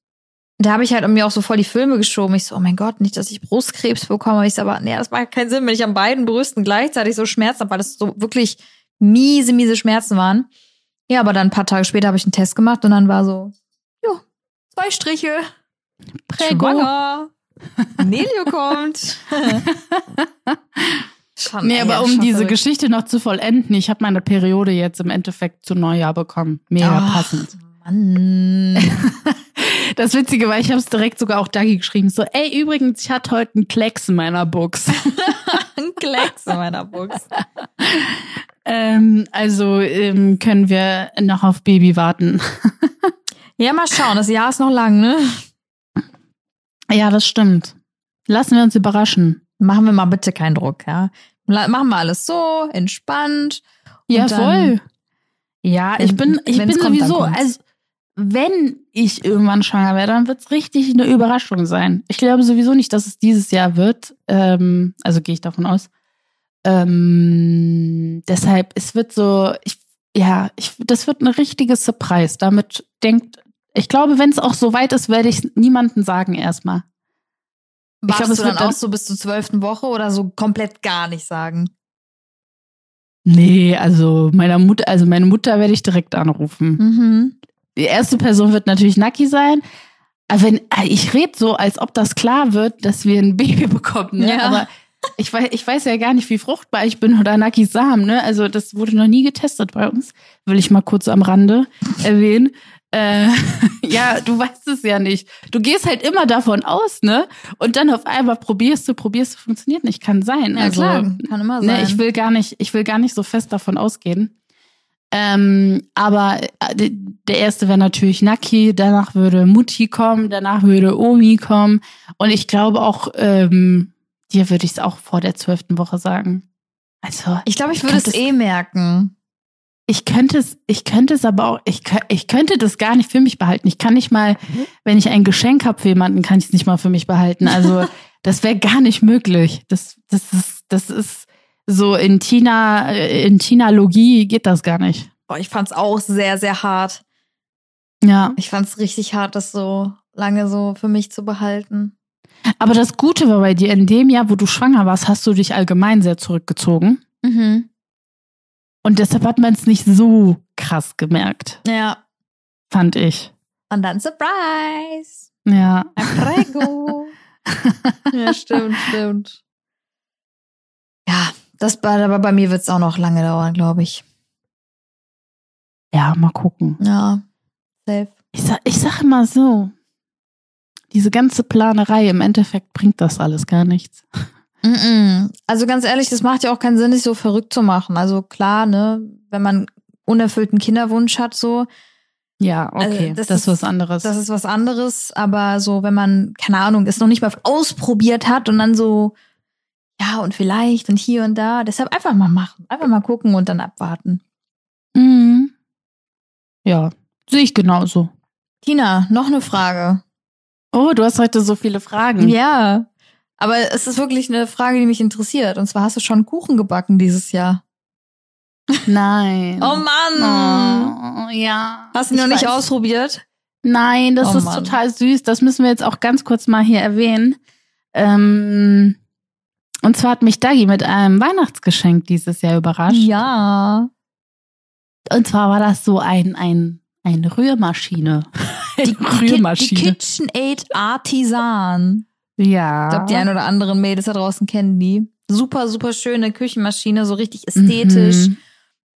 da habe ich halt mir auch so voll die Filme geschoben. Ich so, oh mein Gott, nicht, dass ich Brustkrebs bekomme. Ich so, aber nee, das macht keinen Sinn, wenn ich an beiden Brüsten gleichzeitig so Schmerzen habe, weil das so wirklich miese, miese Schmerzen waren. Ja, aber dann ein paar Tage später habe ich einen Test gemacht und dann war so, jo, zwei Striche. Schwanger. Nelio kommt. schon, Nee, aber um diese verrückt. Geschichte noch zu vollenden, ich habe meine Periode jetzt im Endeffekt zu Neujahr bekommen. Mega Ach, passend. Mann. Das Witzige war, ich habe es direkt sogar auch Dagi geschrieben. So, ey, übrigens, ich hatte heute einen Klecks in meiner Box. Ein Klecks in meiner Box. ähm, also ähm, können wir noch auf Baby warten. Ja, mal schauen. Das Jahr ist noch lang, ne? Ja, das stimmt. Lassen wir uns überraschen. Machen wir mal bitte keinen Druck, ja? Machen wir alles so, entspannt. Ja, voll. Ja, ich Wenn- bin, ich bin kommt, sowieso, also wenn ich irgendwann schwanger werde, dann wird's richtig eine Überraschung sein. Ich glaube sowieso nicht, dass es dieses Jahr wird. Ähm, also gehe ich davon aus. Ähm, deshalb, es wird so, ich, ja, ich, das wird ein richtiges Surprise. Damit denkt, ich glaube, wenn es auch so weit ist, werde ich niemandem sagen erstmal. Ich Wartest glaub, es du dann dann- auch so bis zur zwölften Woche oder so komplett gar nicht sagen? Nee, also meiner Mutter, also meine Mutter werde ich direkt anrufen. Mhm. Die erste Person wird natürlich Naki sein. Aber wenn, äh, ich rede so, als ob das klar wird, dass wir ein Baby bekommen, ne? Ja. Aber ich weiß, ich weiß ja gar nicht, wie fruchtbar ich bin oder Nakis Samen, ne? Also das wurde noch nie getestet bei uns. Will ich mal kurz am Rande erwähnen. Äh, ja, du weißt es ja nicht. Du gehst halt immer davon aus, ne? Und dann auf einmal probierst du, probierst du, funktioniert nicht. Kann sein. Ja, also, klar. Kann immer sein. Ne, ich will gar nicht, ich will gar nicht so fest davon ausgehen. Ähm, aber äh, der erste wäre natürlich Naki, danach würde Mutti kommen, danach würde Omi kommen. Und ich glaube auch, ähm, dir würde ich es auch vor der zwölften Woche sagen. Also, ich glaube, ich würde es eh merken. Ich könnte es, ich könnte es aber auch, ich, ich könnte das gar nicht für mich behalten. Ich kann nicht mal, wenn ich ein Geschenk habe für jemanden, kann ich es nicht mal für mich behalten. Also, das wäre gar nicht möglich. Das, das ist, das ist so in Tina, äh, in Tina-Logie geht das gar nicht. Boah, ich fand's auch sehr, sehr hart. Ja. Ich fand's richtig hart, das so lange so für mich zu behalten. Aber das Gute war bei dir, in dem Jahr, wo du schwanger warst, hast du dich allgemein sehr zurückgezogen. Mhm. Und deshalb hat man es nicht so krass gemerkt, Ja. fand ich. Und dann Surprise. Ja. Prego. ja, stimmt, stimmt. Ja, das aber bei mir wird's auch noch lange dauern, glaube ich. Ja, mal gucken. Ja. Safe. Ich sag, ich sag immer so, diese ganze Planerei, im Endeffekt bringt das alles gar nichts. Also ganz ehrlich, das macht ja auch keinen Sinn, sich so verrückt zu machen. Also klar, ne, wenn man unerfüllten Kinderwunsch hat, so, Ja, okay, Also, das das, ist- ist was anderes. das ist was anderes. Aber so, wenn man, keine Ahnung, es noch nicht mal ausprobiert hat und dann so, ja, und vielleicht und hier und da, deshalb einfach mal machen. Einfach mal gucken und dann abwarten. mhm. Ja, sehe ich genauso. Tina, noch eine Frage. Oh, du hast heute so viele Fragen. Ja. Aber es ist wirklich eine Frage, die mich interessiert. Und zwar hast du schon Kuchen gebacken dieses Jahr. Nein. Oh Mann! Oh, ja. Hast du ihn noch Ich nicht weiß. ausprobiert? Nein, das Oh ist Mann. total süß. Das müssen wir jetzt auch ganz kurz mal hier erwähnen. Ähm, und zwar hat mich Dagi mit einem Weihnachtsgeschenk dieses Jahr überrascht. Ja. Und zwar war das so ein, ein, eine Rührmaschine. Die, Eine die, die Rührmaschine. KitchenAid Artisan. Ja. Ich glaube, die ein oder anderen Mädels da draußen kennen die. Super, super schöne Küchenmaschine, so richtig ästhetisch. Mhm.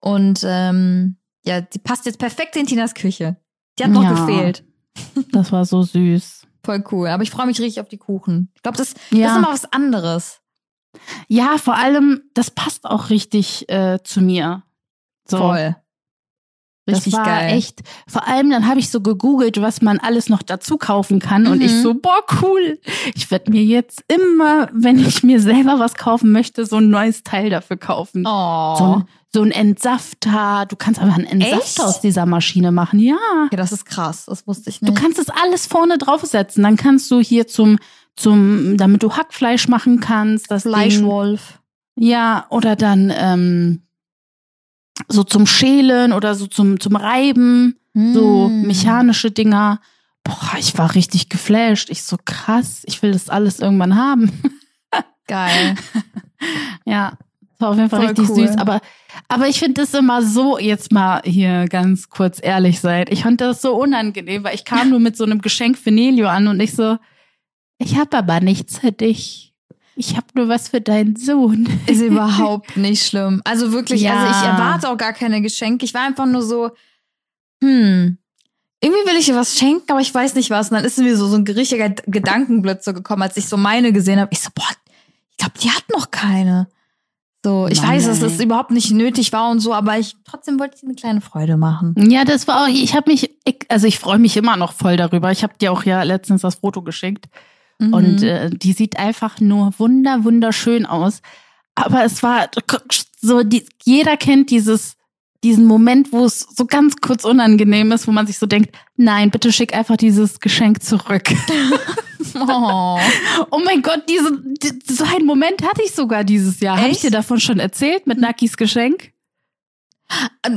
Und ähm, ja, die passt jetzt perfekt in Tinas Küche. Die hat noch Ja. gefehlt. Das war so süß. Voll cool. Aber ich freue mich richtig auf die Kuchen. Ich glaube, das, Ja. das ist immer was anderes. Ja, vor allem, das passt auch richtig äh, zu mir. So. Voll. Richtig das war geil. echt. Vor allem, dann habe ich so gegoogelt, was man alles noch dazu kaufen kann. Und Mhm. ich so, boah, cool. Ich werde mir jetzt immer, wenn ich mir selber was kaufen möchte, so ein neues Teil dafür kaufen. Oh. So, ein, so ein Entsafter. Du kannst aber einen Entsafter Echt? aus dieser Maschine machen. Ja. okay, das ist krass. Das wusste ich Du nicht. kannst es alles vorne draufsetzen. Dann kannst du hier zum, zum, damit du Hackfleisch machen kannst. Das Ding, Fleischwolf. ja, oder dann ähm, so zum Schälen oder so zum, zum Reiben, so Mm. mechanische Dinger. Boah, ich war richtig geflasht. Ich so krass, ich will das alles irgendwann haben. Geil. ja, das war auf jeden Fall Voll richtig cool. süß. Aber, aber ich finde das immer so, jetzt mal hier ganz kurz ehrlich seid. Ich fand das so unangenehm, weil ich kam nur mit so einem Geschenk für Nelio an und ich so, ich habe aber nichts für dich. Ich habe nur was für deinen Sohn. Ist überhaupt nicht schlimm. Also wirklich, Ja. also ich erwarte auch gar keine Geschenke. Ich war einfach nur so, hm, irgendwie will ich ihr was schenken, aber ich weiß nicht was. Und dann ist mir so, so ein richtiger Gedankenblitz gekommen, als ich so meine gesehen habe. Ich so, boah, ich glaube, die hat noch keine. So, ich Mann, weiß, dass das überhaupt nicht nötig war und so, aber ich trotzdem wollte ich eine kleine Freude machen. Ja, das war auch, ich habe mich, ich, also ich freue mich immer noch voll darüber. Ich habe dir auch ja letztens das Foto geschickt Mhm. und äh, die sieht einfach nur wunder, wunderschön aus. Aber es war so, die, jeder kennt dieses, diesen Moment, wo es so ganz kurz unangenehm ist, wo man sich so denkt, nein, bitte schick einfach dieses Geschenk zurück. oh. Oh mein Gott, diese, die, so einen Moment hatte ich sogar dieses Jahr. Habe ich dir davon schon erzählt mit Nakis Geschenk?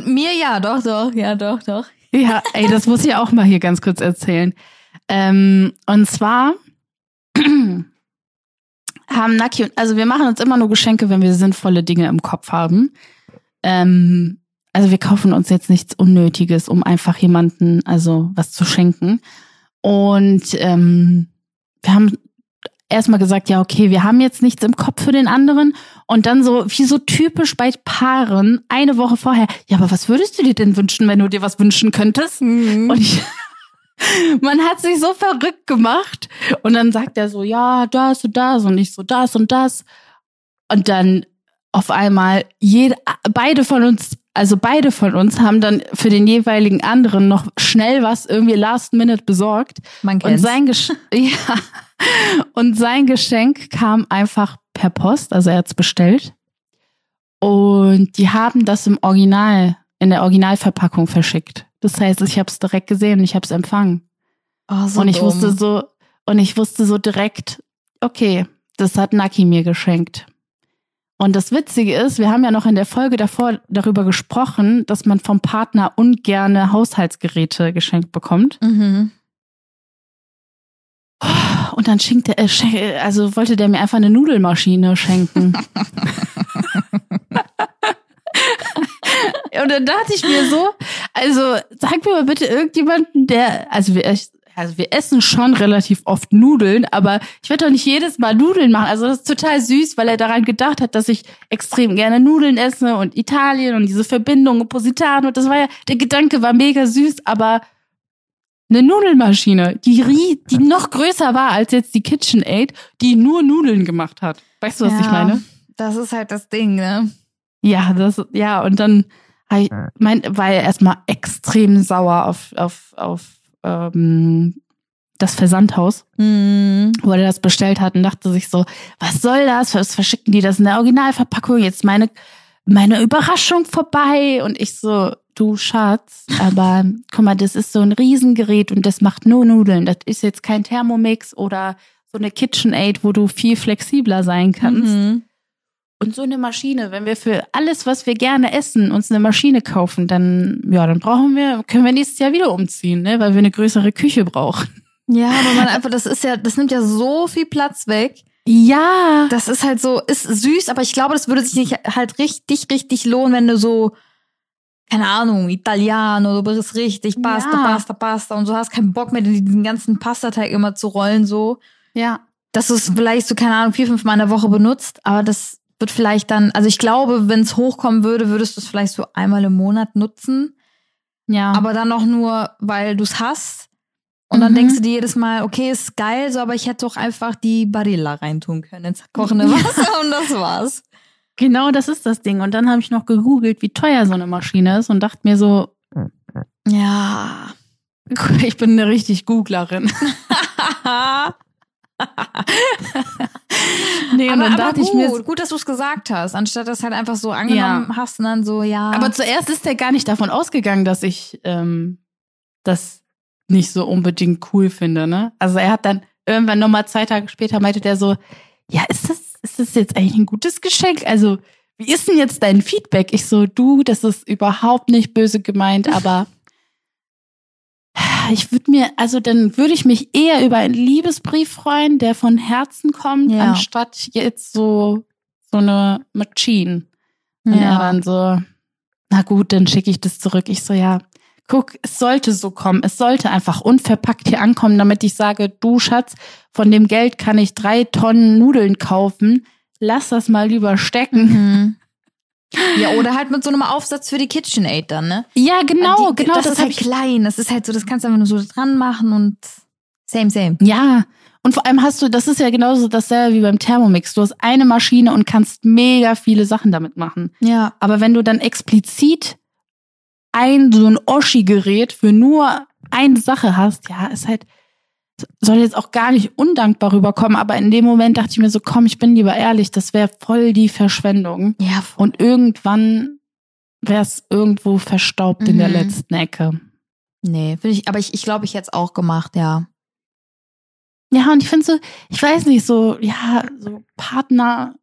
Mir ja, doch, doch, ja, doch, doch. Ja, ey, das muss ich auch mal hier ganz kurz erzählen. Ähm, und zwar haben Naki und, also wir machen uns immer nur Geschenke, wenn wir sinnvolle Dinge im Kopf haben. Ähm, also wir kaufen uns jetzt nichts Unnötiges, um einfach jemanden, also was zu schenken. Und ähm, wir haben erstmal gesagt, ja, okay, wir haben jetzt nichts im Kopf für den anderen. Und dann so, wie so typisch bei Paaren, eine Woche vorher, ja, aber was würdest du dir denn wünschen, wenn du dir was wünschen könntest? Und ich, man hat sich so verrückt gemacht. Und dann sagt er so, ja, das und das und ich so, das und das. Und dann auf einmal jede, beide von uns, also beide von uns haben dann für den jeweiligen anderen noch schnell was irgendwie last minute besorgt. Man Und kennt's. sein, Gesch ja. und sein Geschenk kam einfach per Post, also er hat's bestellt. Und die haben das im Original, in der Originalverpackung verschickt. Das heißt, ich habe es direkt gesehen und ich habe es empfangen. oh, so und ich dumm. wusste so, und ich wusste so direkt, okay, das hat Naki mir geschenkt. Und das Witzige ist, wir haben ja noch in der Folge davor darüber gesprochen, dass man vom Partner ungerne Haushaltsgeräte geschenkt bekommt. Mhm. Und dann schenkte er, schen- also wollte der mir einfach eine Nudelmaschine schenken. Und dann dachte ich mir so, also sag mir mal bitte irgendjemanden, der, also wir, also wir essen schon relativ oft Nudeln, aber ich werde doch nicht jedes Mal Nudeln machen. Also das ist total süß, weil er daran gedacht hat, dass ich extrem gerne Nudeln esse und Italien und diese Verbindung und Positano. Das war ja, der Gedanke war mega süß, aber eine Nudelmaschine, die, rie, die noch größer war als jetzt die KitchenAid, die nur Nudeln gemacht hat. Weißt du, was ich Ja, meine? Das ist halt das Ding, ne? Ja, das, ja, und dann ich, mein, war er erstmal extrem sauer auf, auf, auf ähm, das Versandhaus, Mhm. wo er das bestellt hat und dachte sich so, was soll das? Was verschicken die das in der Originalverpackung? Jetzt meine, meine Überraschung vorbei. Und ich so, du Schatz, aber guck mal, das ist so ein Riesengerät und das macht nur Nudeln. Das ist jetzt kein Thermomix oder so eine KitchenAid, wo du viel flexibler sein kannst. Mhm. Und so eine Maschine, wenn wir für alles, was wir gerne essen, uns eine Maschine kaufen, dann, ja, dann brauchen wir, können wir nächstes Jahr wieder umziehen, ne, weil wir eine größere Küche brauchen. Ja, aber man einfach, das ist ja, das nimmt ja so viel Platz weg. Ja. Das ist halt so, ist süß, aber ich glaube, das würde sich nicht halt richtig, richtig lohnen, wenn du so, keine Ahnung, Italiano, du bist richtig, Pasta, Ja. Pasta, Pasta und so hast keinen Bock mehr, diesen ganzen Pastateig immer zu rollen, so. Ja. Dass du es vielleicht so, keine Ahnung, vier, fünf Mal in der Woche benutzt, aber das wird vielleicht dann, also ich glaube, wenn es hochkommen würde, würdest du es vielleicht so einmal im Monat nutzen. Ja. aber dann auch nur, weil du es hast. Und dann Mhm. denkst du dir jedes Mal, okay, ist geil, so, aber ich hätte doch einfach die Barilla reintun können ins kochende Wasser und das war's. Genau, das ist das Ding. Und dann habe ich noch gegoogelt, wie teuer so eine Maschine ist und dachte mir so, Ja. ich bin eine richtig Googlerin. Nee, und aber, dann aber dachte gut, ich mir, gut, dass du es gesagt hast, anstatt das halt einfach so angenommen hast und dann so, ja. aber zuerst ist er gar nicht davon ausgegangen, dass ich ähm, das nicht so unbedingt cool finde, ne? Also er hat dann irgendwann nochmal zwei Tage später meinte der so, ja, ist das, ist das jetzt eigentlich ein gutes Geschenk? Also, wie ist denn jetzt dein Feedback? Ich so, du, das ist überhaupt nicht böse gemeint, aber ich würde mir, also dann würde ich mich eher über einen Liebesbrief freuen, der von Herzen kommt, Ja. anstatt jetzt so, so eine Machine. Und ja. dann so, na gut, dann schicke ich das zurück. Ich so, ja, guck, es sollte so kommen. Es sollte einfach unverpackt hier ankommen, damit ich sage, du Schatz, von dem Geld kann ich drei Tonnen Nudeln kaufen. Lass das mal lieber stecken. Mhm. Ja, oder halt mit so einem Aufsatz für die KitchenAid dann, ne? Ja, genau, die, genau. Das, Das, ist halt ich. klein. Das ist halt so, das kannst du einfach nur so dran machen und same, same. Ja. Und vor allem hast du, das ist ja genauso dasselbe wie beim Thermomix. Du hast eine Maschine und kannst mega viele Sachen damit machen. Ja. Aber wenn du dann explizit ein so ein Oschi-Gerät für nur eine Sache hast, ja, ist halt, soll jetzt auch gar nicht undankbar rüberkommen, aber in dem Moment dachte ich mir so, komm, ich bin lieber ehrlich, das wäre voll die Verschwendung. Ja, Und irgendwann wäre es irgendwo verstaubt in der Mhm. letzten Ecke. nee, finde ich, aber ich, ich glaube, ich hätte es auch gemacht, ja. Ja, und ich finde so, ich weiß nicht, so, ja, so Partner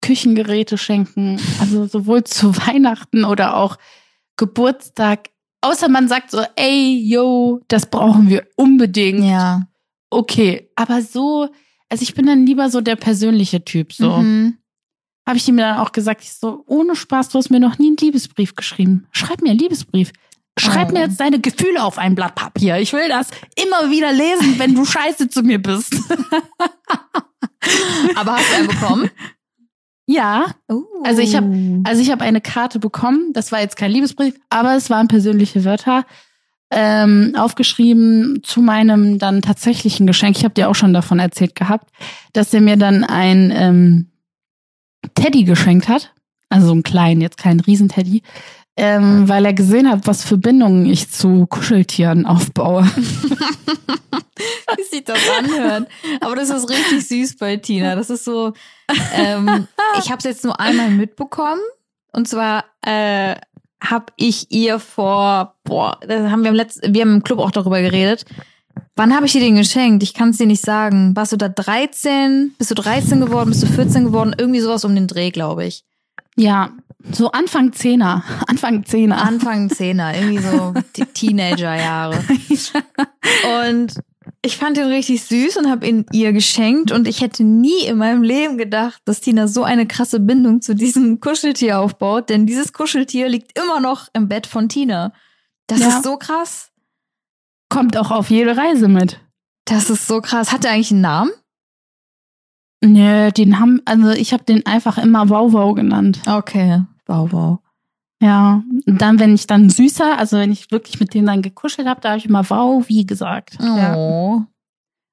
Küchengeräte schenken, also sowohl zu Weihnachten oder auch Geburtstag. Außer man sagt so, ey, yo, das brauchen wir unbedingt. Ja. Okay, aber so, also ich bin dann lieber so der persönliche Typ, so. Mhm. Habe ich ihm dann auch gesagt, ich so, ohne Spaß, du hast mir noch nie einen Liebesbrief geschrieben. Schreib mir einen Liebesbrief. Schreib Oh. mir jetzt deine Gefühle auf ein Blatt Papier. Ich will das immer wieder lesen, wenn du scheiße zu mir bist. Aber hast du einen bekommen? ja, Uh. Also ich hab- also ich habe eine Karte bekommen. Das war jetzt kein Liebesbrief, aber es waren persönliche Wörter ähm, aufgeschrieben zu meinem dann tatsächlichen Geschenk. Ich habe dir auch schon davon erzählt gehabt, dass er mir dann ein ähm, Teddy geschenkt hat. Also so einen kleinen, jetzt keinen Riesenteddy. Ähm, weil er gesehen hat, was für Bindungen ich zu Kuscheltieren aufbaue. wie sich das anhört. Aber das ist richtig süß bei Tina. Das ist so, ähm, ich habe es jetzt nur einmal mitbekommen. Und zwar äh, habe ich ihr vor, boah, da haben wir im letzten, wir haben im Club auch darüber geredet. Wann habe ich dir den geschenkt? Ich kann es dir nicht sagen. Warst du da 13? Bist du 13 geworden? Bist du 14 geworden? Irgendwie sowas um den Dreh, glaube ich. Ja, so Anfang Zehner. Anfang Zehner. Anfang Zehner, irgendwie so die Teenagerjahre. Und ich fand ihn richtig süß und habe ihn ihr geschenkt. Und ich hätte nie in meinem Leben gedacht, dass Tina so eine krasse Bindung zu diesem Kuscheltier aufbaut. Denn dieses Kuscheltier liegt immer noch im Bett von Tina. Das Ja. ist so krass. Kommt auch auf jede Reise mit. Das ist so krass. Hat er eigentlich einen Namen? Nö, den haben, also ich habe den einfach immer Wow Wow genannt. Okay. Wow, wow. Ja, und dann, wenn ich dann süßer, also wenn ich wirklich mit denen dann gekuschelt habe, da habe ich immer Wow wie gesagt. Ja. Oh.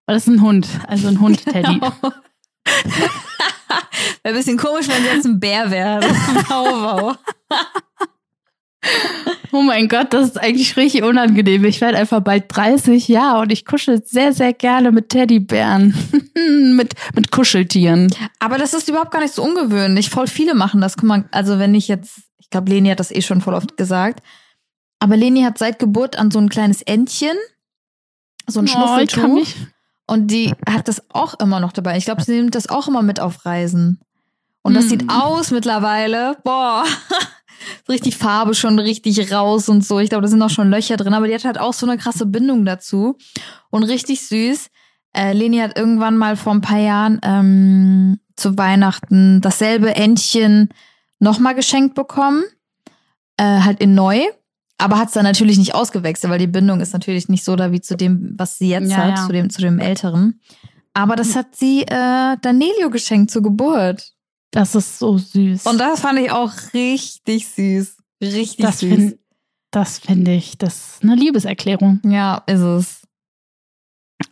Weil das ist ein Hund, also ein Hund-Teddy. Wäre ein bisschen komisch, wenn sie jetzt ein Bär wäre. wow, wow. oh mein Gott, das ist eigentlich richtig unangenehm. Ich werde einfach bald 30, ja, und ich kuschel sehr, sehr gerne mit Teddybären. mit, mit Kuscheltieren. Aber das ist überhaupt gar nicht so ungewöhnlich. Voll viele machen das. Guck mal, also wenn ich jetzt, ich glaube, Leni hat das eh schon voll oft gesagt. Aber Leni hat seit Geburt an so ein kleines Entchen, so ein Oh, Schnuffeltuch. und die hat das auch immer noch dabei. Ich glaube, sie nimmt das auch immer mit auf Reisen. Und das Mm. sieht aus mittlerweile, boah, richtig Farbe schon richtig raus und so. Ich glaube, da sind auch schon Löcher drin, aber die hat halt auch so eine krasse Bindung dazu. Und richtig süß. Äh, Leni hat irgendwann mal vor ein paar Jahren ähm, zu Weihnachten dasselbe Entchen nochmal geschenkt bekommen. Äh, halt in neu. Aber hat es dann natürlich nicht ausgewechselt, weil die Bindung ist natürlich nicht so da wie zu dem, was sie jetzt Ja, hat, ja. zu dem, zu dem älteren. Aber das hat sie äh, Danelio geschenkt zur Geburt. das ist so süß. Und das fand ich auch richtig süß. Richtig das süß. finde das find ich, das ist eine Liebeserklärung. ja, ist es.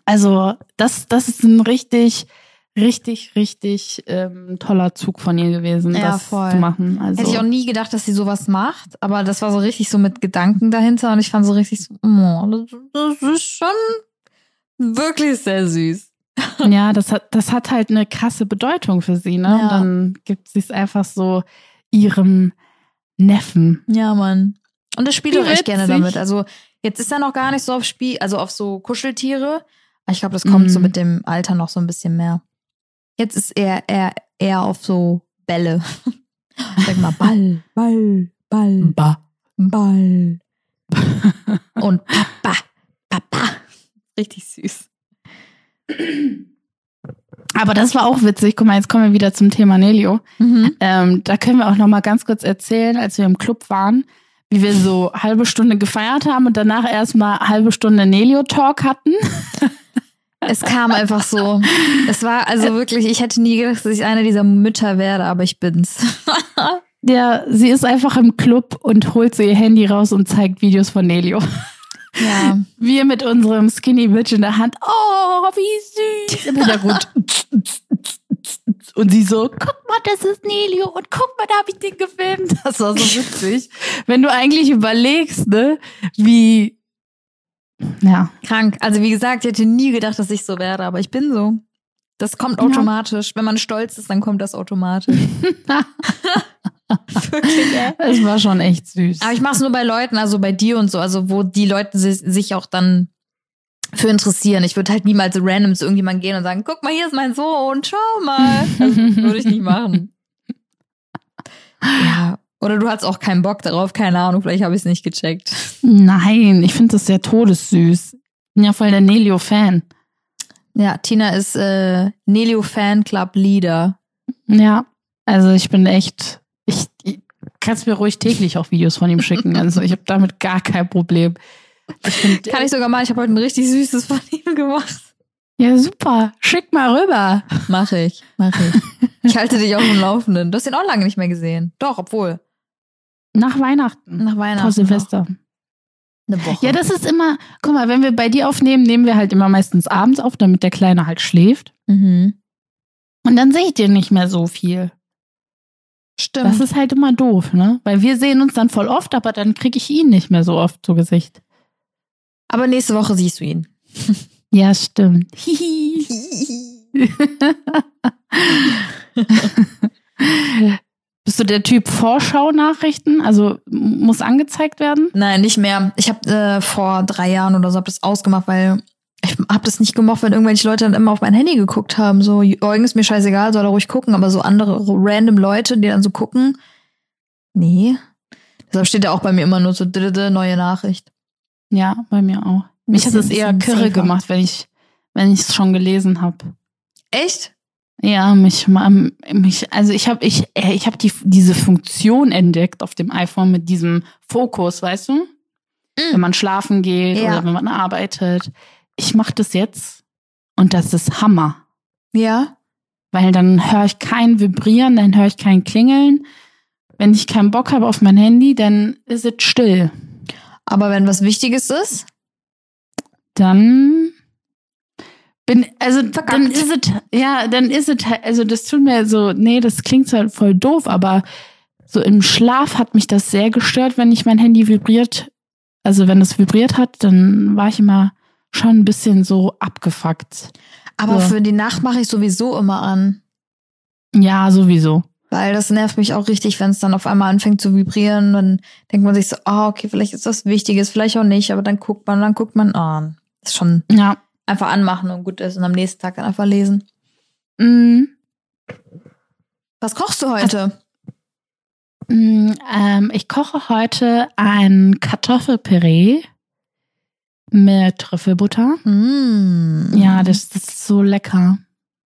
also das, das ist ein richtig, richtig, richtig ähm, toller Zug von ihr gewesen, Ja, das voll. zu machen. Also, Hätte ich auch nie gedacht, dass sie sowas macht, aber das war so richtig so mit Gedanken dahinter und ich fand so richtig so, oh, das, ist schon wirklich sehr süß. ja, das hat, das hat halt eine krasse Bedeutung für sie, ne? Ja. Und dann gibt sie es einfach so ihrem Neffen. Ja, Mann. Und das spielt auch echt gerne damit. Also jetzt ist er noch gar nicht so auf Spiel, also auf so Kuscheltiere. Ich glaube, das kommt so Mhm. mit dem Alter noch so ein bisschen mehr. Jetzt ist er eher, eher auf so Bälle. Sag mal, Ball, Ball, Ball, Bah. Ball. Und Papa, Papa. Richtig süß. Aber das war auch witzig. Guck mal, jetzt kommen wir wieder zum Thema Nelio. Mhm. Ähm, da können wir auch noch mal ganz kurz erzählen, als wir im Club waren, wie wir so halbe Stunde gefeiert haben und danach erstmal halbe Stunde Nelio-Talk hatten. Es kam einfach so. Es war also wirklich, ich hätte nie gedacht, dass ich eine dieser Mütter werde, aber ich bin's. Ja, sie ist einfach im Club und holt so ihr Handy raus und zeigt Videos von Nelio. Ja. Wir mit unserem Skinny Bitch in der Hand. Oh, wie süß. Im Hintergrund. Und sie so, guck mal, das ist Nelio und guck mal, da habe ich den gefilmt. Das war so witzig. Wenn du eigentlich überlegst, ne, wie, ja. Krank. Also wie gesagt, ich hätte nie gedacht, dass ich so werde, aber ich bin so. Das kommt Ja. automatisch. Wenn man stolz ist, dann kommt das automatisch. Wirklich, ey. Es war schon echt süß. Aber ich mache es nur bei Leuten, also bei dir und so, also wo die Leute si- sich auch dann für interessieren. Ich würde halt niemals random zu irgendjemandem gehen und sagen, guck mal, hier ist mein Sohn, schau mal. Das würde ich nicht machen. Ja. Oder du hattest auch keinen Bock darauf, keine Ahnung, vielleicht habe ich es nicht gecheckt. Nein, ich finde das ja todessüß. Bin ja voll der Nelio-Fan. Ja, Tina ist äh, Nelio Fanclub Leader. Ja, also ich bin echt, ich, ich kannst mir ruhig täglich auch Videos von ihm schicken. Also ich habe damit gar kein Problem. Ich find, Kann ich sogar mal, ich habe heute ein richtig süßes von ihm gemacht. ja, super. Schick mal rüber. Mach ich, mach ich. Ich halte dich auf dem Laufenden. Du hast ihn auch lange nicht mehr gesehen. Doch, obwohl. Nach Weihnachten. Nach Weihnachten. Vor Silvester. noch. Eine Woche. Ja, das ist immer, guck mal, wenn wir bei dir aufnehmen, nehmen wir halt immer meistens abends auf, damit der Kleine halt schläft. mhm. Und dann sehe ich dir nicht mehr so viel. Stimmt. Das ist halt immer doof, ne? Weil wir sehen uns dann voll oft, aber dann kriege ich ihn nicht mehr so oft zu Gesicht. Aber nächste Woche siehst du ihn. Ja, stimmt. Hihi. Bist du der Typ Vorschau-Nachrichten? Also muss angezeigt werden? Nein, nicht mehr. Ich habe äh, vor drei Jahren oder so hab das ausgemacht, weil ich habe das nicht gemocht, wenn irgendwelche Leute dann immer auf mein Handy geguckt haben. So, Eugen ist mir scheißegal, soll er ruhig gucken, aber so andere random Leute, die dann so gucken, nee. Deshalb steht ja auch bei mir immer nur so dritte neue Nachricht. Ja, bei mir auch. Mich hat es eher kirre gemacht, wenn ich wenn ich es schon gelesen habe. Echt? Ja, mich, mich, also ich habe ich, äh, ich habe die, diese Funktion entdeckt auf dem iPhone mit diesem Fokus, weißt du? Wenn man schlafen geht Ja. oder wenn man arbeitet. Ich mache das jetzt und das ist Hammer. Ja. Weil dann höre ich kein Vibrieren, dann höre ich kein Klingeln. Wenn ich keinen Bock habe auf mein Handy, dann ist es still. Aber wenn was Wichtiges ist, Dann bin, also dann Verkackt. ist es, ja, dann ist es, halt- also das tut mir so, nee, das klingt halt voll doof, aber so im Schlaf hat mich das sehr gestört, wenn ich mein Handy vibriert, also wenn es vibriert hat, dann war ich immer schon ein bisschen so abgefuckt. aber So. für die Nacht mache ich sowieso immer an. Ja, sowieso. Weil das nervt mich auch richtig, wenn es dann auf einmal anfängt zu vibrieren. Dann denkt man sich so, ah, okay, vielleicht ist das Wichtiges, vielleicht auch nicht, aber dann guckt man, dann guckt man an. ist schon Ja. Einfach anmachen und gut ist und am nächsten Tag dann einfach lesen. Mhm. Was kochst du heute? Mm, ähm, ich koche heute ein Kartoffelpüree mit Trüffelbutter. Mm. Ja, das, das ist so lecker.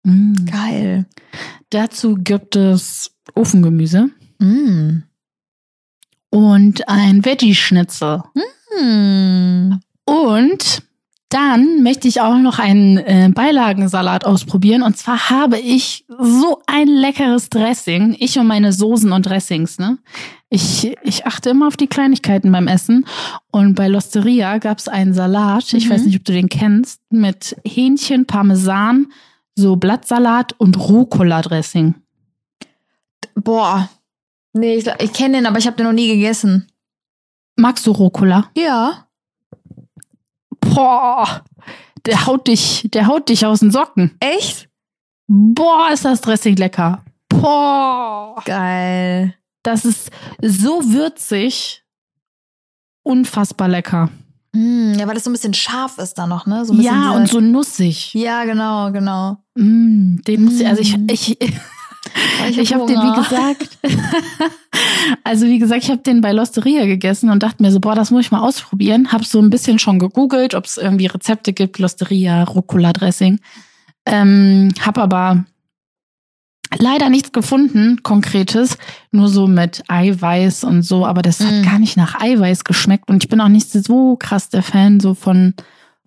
Mm. geil. Dazu gibt es Ofengemüse Mm. und ein Veggie-Schnitzel. Mm. Und Dann möchte ich auch noch einen äh, Beilagensalat ausprobieren. Und zwar habe ich so ein leckeres Dressing. Ich und meine Soßen und Dressings, ne? Ich, ich achte immer auf die Kleinigkeiten beim Essen. Und bei Losteria gab es einen Salat, ich Mhm. weiß nicht, ob du den kennst, mit Hähnchen, Parmesan, so Blattsalat und Rucola-Dressing. Boah. Nee, ich, ich kenne den, aber ich habe den noch nie gegessen. Magst du Rucola? Ja. Boah, der haut dich, der haut dich aus den Socken. Echt? Boah, ist das Dressing lecker. Boah. Geil. Das ist so würzig. Unfassbar lecker. Hm, ja, weil das so ein bisschen scharf ist da noch, ne? So Ja, und so nussig. Ja, genau, genau. Mm, den muss ich, also ich, Mm. Ich, hab ich habe den, wie gesagt, also wie gesagt, ich habe den bei Losteria gegessen und dachte mir so, boah, das muss ich mal ausprobieren. Hab so ein bisschen schon gegoogelt, ob es irgendwie Rezepte gibt, Losteria, Rucola-Dressing. Ähm, hab aber leider nichts gefunden, konkretes, nur so mit Eiweiß und so, aber das Mm. hat gar nicht nach Eiweiß geschmeckt und ich bin auch nicht so krass der Fan so von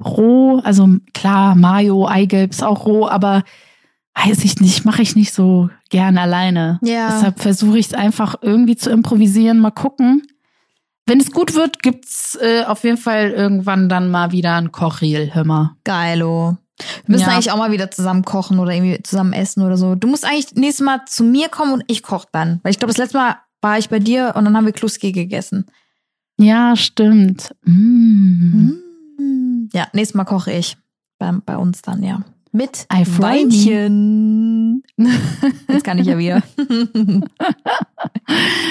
roh, also klar, Mayo, Eigelb ist auch roh, aber weiß ich nicht, mache ich nicht so gern alleine. Ja. Deshalb versuche ich es einfach irgendwie zu improvisieren, mal gucken. Wenn es gut wird, gibt's äh, auf jeden Fall irgendwann dann mal wieder ein Kochreel, hör mal. Geilo. Wir müssen Ja. eigentlich auch mal wieder zusammen kochen oder irgendwie zusammen essen oder so. Du musst eigentlich nächstes Mal zu mir kommen und ich koche dann. Weil ich glaube, das letzte Mal war ich bei dir und dann haben wir Kluski gegessen. Ja, stimmt. Mm. Mm. Ja, nächstes Mal koche ich. Bei, bei uns dann, ja. Mit I Weinchen. Jetzt kann ich ja wieder.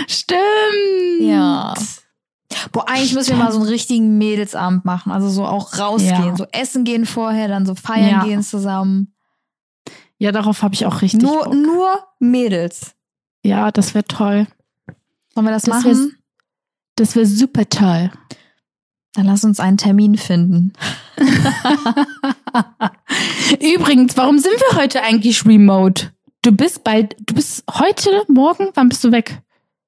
Stimmt. Ja. Boah, eigentlich müssen wir mal so einen richtigen Mädelsabend machen. Also so auch rausgehen. Ja. So essen gehen vorher, dann so feiern Ja. gehen zusammen. Ja, darauf habe ich auch richtig Nur, Bock. nur Mädels. Ja, das wäre toll. Sollen wir das, Das machen? Das wäre super toll. Dann lass uns einen Termin finden. Übrigens, warum sind wir heute eigentlich remote? Du bist bald, du bist heute, morgen, wann bist du weg?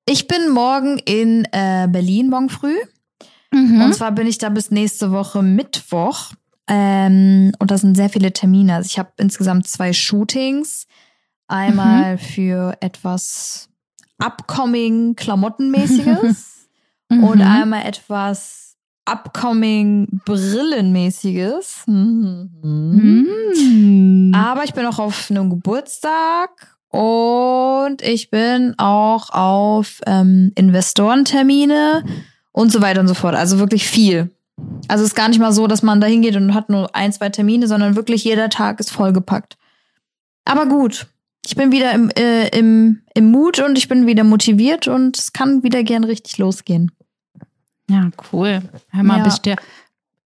Ich bin morgen in äh, Berlin, morgen früh. Mhm. Und zwar bin ich da bis nächste Woche Mittwoch. Ähm, und da sind sehr viele Termine. Also ich habe insgesamt zwei Shootings. Einmal für etwas upcoming Klamottenmäßiges Mhm. und einmal etwas upcoming Brillenmäßiges. Mhm. Mhm. Aber ich bin auch auf einem Geburtstag und ich bin auch auf ähm, Investorentermine und so weiter und so fort. Also wirklich viel. Also es ist gar nicht mal so, dass man da hingeht und hat nur ein, zwei Termine, sondern wirklich jeder Tag ist vollgepackt. Aber gut, ich bin wieder im, äh, im, im Mut und ich bin wieder motiviert und es kann wieder gern richtig losgehen. Ja, cool. Hör mal, Ja. bist der,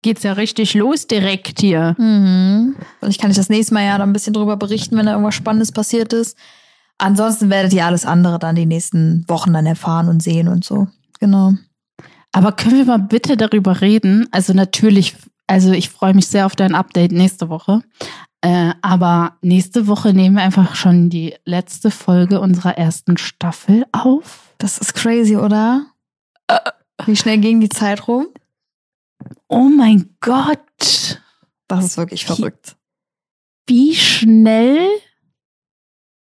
geht's ja richtig los direkt hier. Mhm. Vielleicht kann ich das nächste Mal ja dann ein bisschen drüber berichten, wenn da irgendwas Spannendes passiert ist. Ansonsten werdet ihr alles andere dann die nächsten Wochen dann erfahren und sehen und so. Genau. Aber können wir mal bitte darüber reden? Also natürlich, also ich freue mich sehr auf dein Update nächste Woche. Äh, aber nächste Woche nehmen wir einfach schon die letzte Folge unserer ersten Staffel auf. Das ist crazy, oder? Wie schnell ging die Zeit rum? Oh mein Gott. Das ist wirklich verrückt. Wie schnell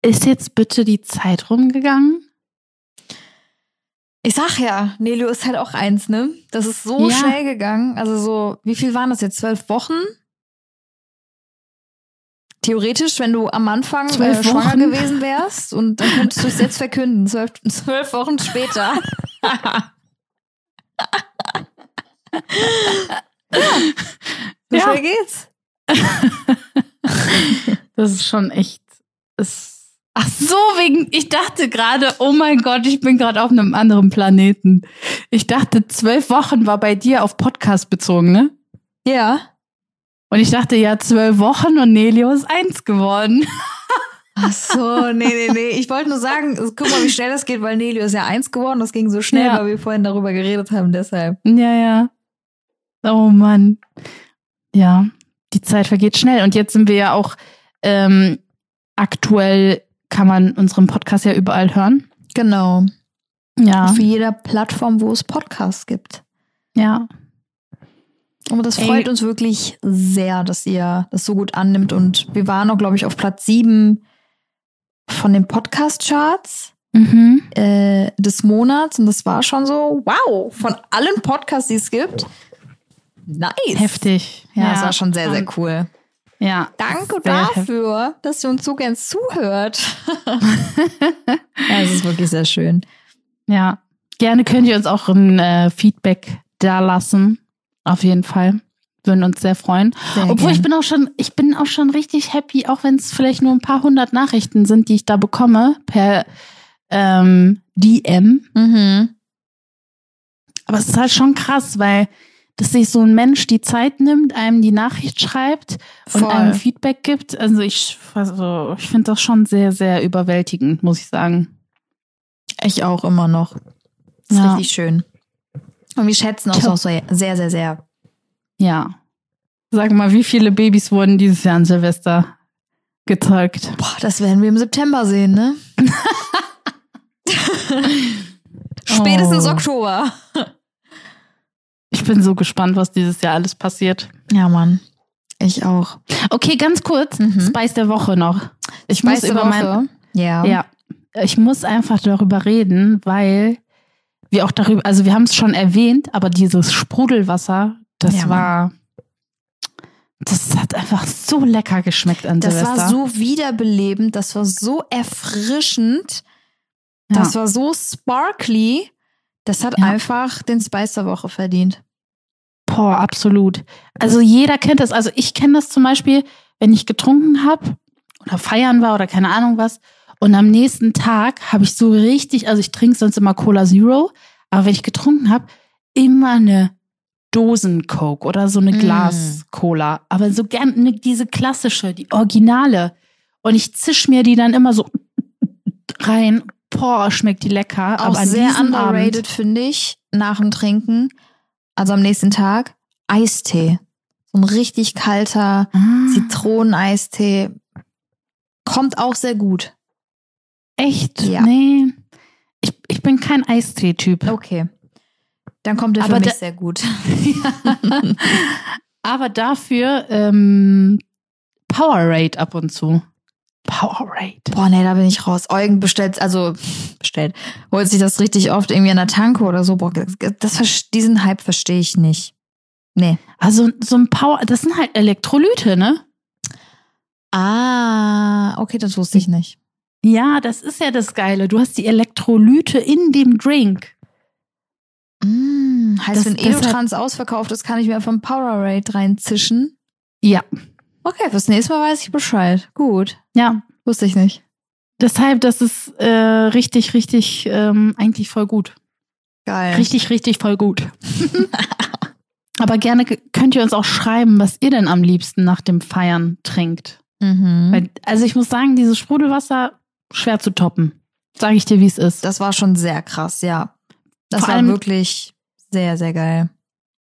ist jetzt bitte die Zeit rumgegangen? Ich sag ja, Nelio ist halt auch eins, ne? Das ist so Ja. schnell gegangen. Also so, wie viel waren das jetzt? Zwölf Wochen? Theoretisch, wenn du am Anfang äh, schwanger Wochen? gewesen wärst und dann könntest du es jetzt verkünden, zwölf, zwölf Wochen später. so Ja. schnell geht's. Das ist schon echt. Ist Ach so, wegen, ich dachte gerade, oh mein Gott, ich bin gerade auf einem anderen Planeten. Ich dachte, zwölf Wochen war bei dir auf Podcast bezogen, ne? Ja. Und ich dachte, ja, zwölf Wochen und Nelio ist eins geworden. Ach so, nee, nee, nee. Ich wollte nur sagen, guck mal, wie schnell das geht, weil Nelio ist ja eins geworden. Das ging so schnell, Ja. weil wir vorhin darüber geredet haben, deshalb. Ja, ja. Oh Mann. Ja, die Zeit vergeht schnell. Und jetzt sind wir ja auch ähm, aktuell, kann man unseren Podcast ja überall hören. Genau. Ja, Auf jeder Plattform, wo es Podcasts gibt. ja. Aber das Ey. freut uns wirklich sehr, dass ihr das so gut annimmt. Und wir waren auch, glaube ich, auf Platz sieben von den Podcast-Charts Mhm. äh, des Monats. Und das war schon so, wow, von allen Podcasts, die es gibt. Nice. Heftig. Ja, das war schon sehr, sehr cool. Ja. Danke heftig. dafür, dass ihr uns so gern zuhört. ja, es ist wirklich sehr schön. Ja. Gerne könnt ihr uns auch ein äh, Feedback da lassen. Auf jeden Fall. Würden uns sehr freuen. Sehr Obwohl ich gern. bin auch schon, ich bin auch schon richtig happy, auch wenn es vielleicht nur ein paar hundert Nachrichten sind, die ich da bekomme per ähm, DM. Mhm. Aber es ist halt schon krass, weil dass sich so ein Mensch die Zeit nimmt, einem die Nachricht schreibt und Voll. einem Feedback gibt. Also ich, also ich finde das schon sehr, sehr überwältigend, muss ich sagen. Ich auch immer noch. Das ist Ja. richtig schön. Und wir schätzen uns auch so sehr, sehr, sehr. Ja. Sag mal, wie viele Babys wurden dieses Jahr an Silvester gezeugt? Boah, das werden wir im September sehen, ne? Spätestens Oh. Oktober. Ich bin so gespannt, was dieses Jahr alles passiert. Ja, Mann. Ich auch. Okay, ganz kurz, Mhm. Spice der Woche noch. Ich muss Weißt du über mein, Woche? Ja. ja, ich muss einfach darüber reden, weil wir auch darüber, also wir haben es schon erwähnt, aber dieses Sprudelwasser, das Ja, war, das hat einfach so lecker geschmeckt an Das Silvester. war so wiederbelebend, das war so erfrischend, ja. das war so sparkly. Das hat Ja. einfach den Spice der Woche verdient. Boah, absolut. Also jeder kennt das. Also ich kenne das zum Beispiel, wenn ich getrunken habe oder feiern war oder keine Ahnung was. Und am nächsten Tag habe ich so richtig, also ich trinke sonst immer Cola Zero, aber wenn ich getrunken habe, immer eine Dosen-Coke oder so eine Mm. Glas-Cola. Aber so gern ne, diese klassische, die Originale. Und ich zisch mir die dann immer so rein. Boah, schmeckt die lecker. Auch aber an sehr underrated, finde ich, nach dem Trinken, also am nächsten Tag, Eistee. So ein richtig kalter ah, Zitroneneistee. Kommt auch sehr gut. Echt? Ja. Nee. Ich, ich bin kein Eistee-Typ. Okay. Dann kommt er für Aber mich sehr gut. Aber dafür ähm, Powerade ab und zu. Powerade. Boah, nee, da bin ich raus. Eugen bestellt, also bestellt, holt sich das richtig oft irgendwie an der Tanke oder so. Boah, das, das, diesen Hype verstehe ich nicht. Nee. Also so ein Power, das sind halt Elektrolyte, ne? Ah, okay, das wusste ich nicht. Ja, das ist ja das Geile. Du hast die Elektrolyte in dem Drink. Mm, heißt, Das- wenn deshalb- Elotrans ausverkauft ist, kann ich mir vom Powerade reinzischen. Ja, Okay, fürs nächste Mal weiß ich Bescheid. Gut. ja. Wusste ich nicht. Deshalb, das ist äh, richtig, richtig, ähm, eigentlich voll gut. Geil. Richtig, richtig voll gut. Aber gerne könnt ihr uns auch schreiben, was ihr denn am liebsten nach dem Feiern trinkt. Mhm. Weil, also ich muss sagen, dieses Sprudelwasser schwer zu toppen. Sage ich dir, wie es ist. Das war schon sehr krass, ja. Das Vor war allem- wirklich sehr, sehr geil.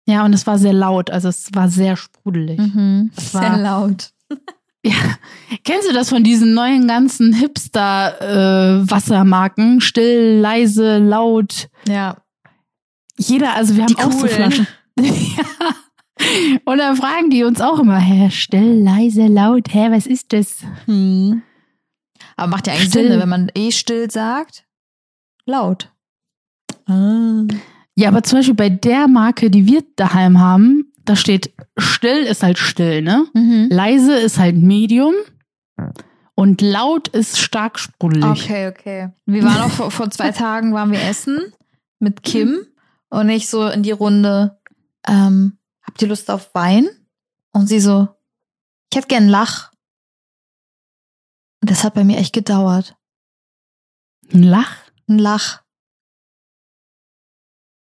ja, und es war sehr laut, also es war sehr sprudelig. Mhm. Das Sehr war- laut. Ja. Kennst du das von diesen neuen ganzen Hipster-Wassermarken? Still, leise, laut. Ja. Jeder, also wir haben Die auch so coolen. Flaschen. ja. Und dann fragen die uns auch immer, hä, still, leise, laut, hä, was ist das? Hm. Aber macht ja eigentlich Still. Sinn, ne? wenn man eh still sagt. Laut. Ah. Ja, aber zum Beispiel bei der Marke, die wir daheim haben, da steht still ist halt still, ne? Mhm. Leise ist halt Medium und laut ist stark sprudelig. Okay, okay. Wir waren auch vor, vor zwei Tagen waren wir essen mit Kim und ich so in die Runde, ähm, habt ihr Lust auf Wein? Und sie so, ich hätte gern Lach. Und das hat bei mir echt gedauert. Ein Lach? Ein Lach.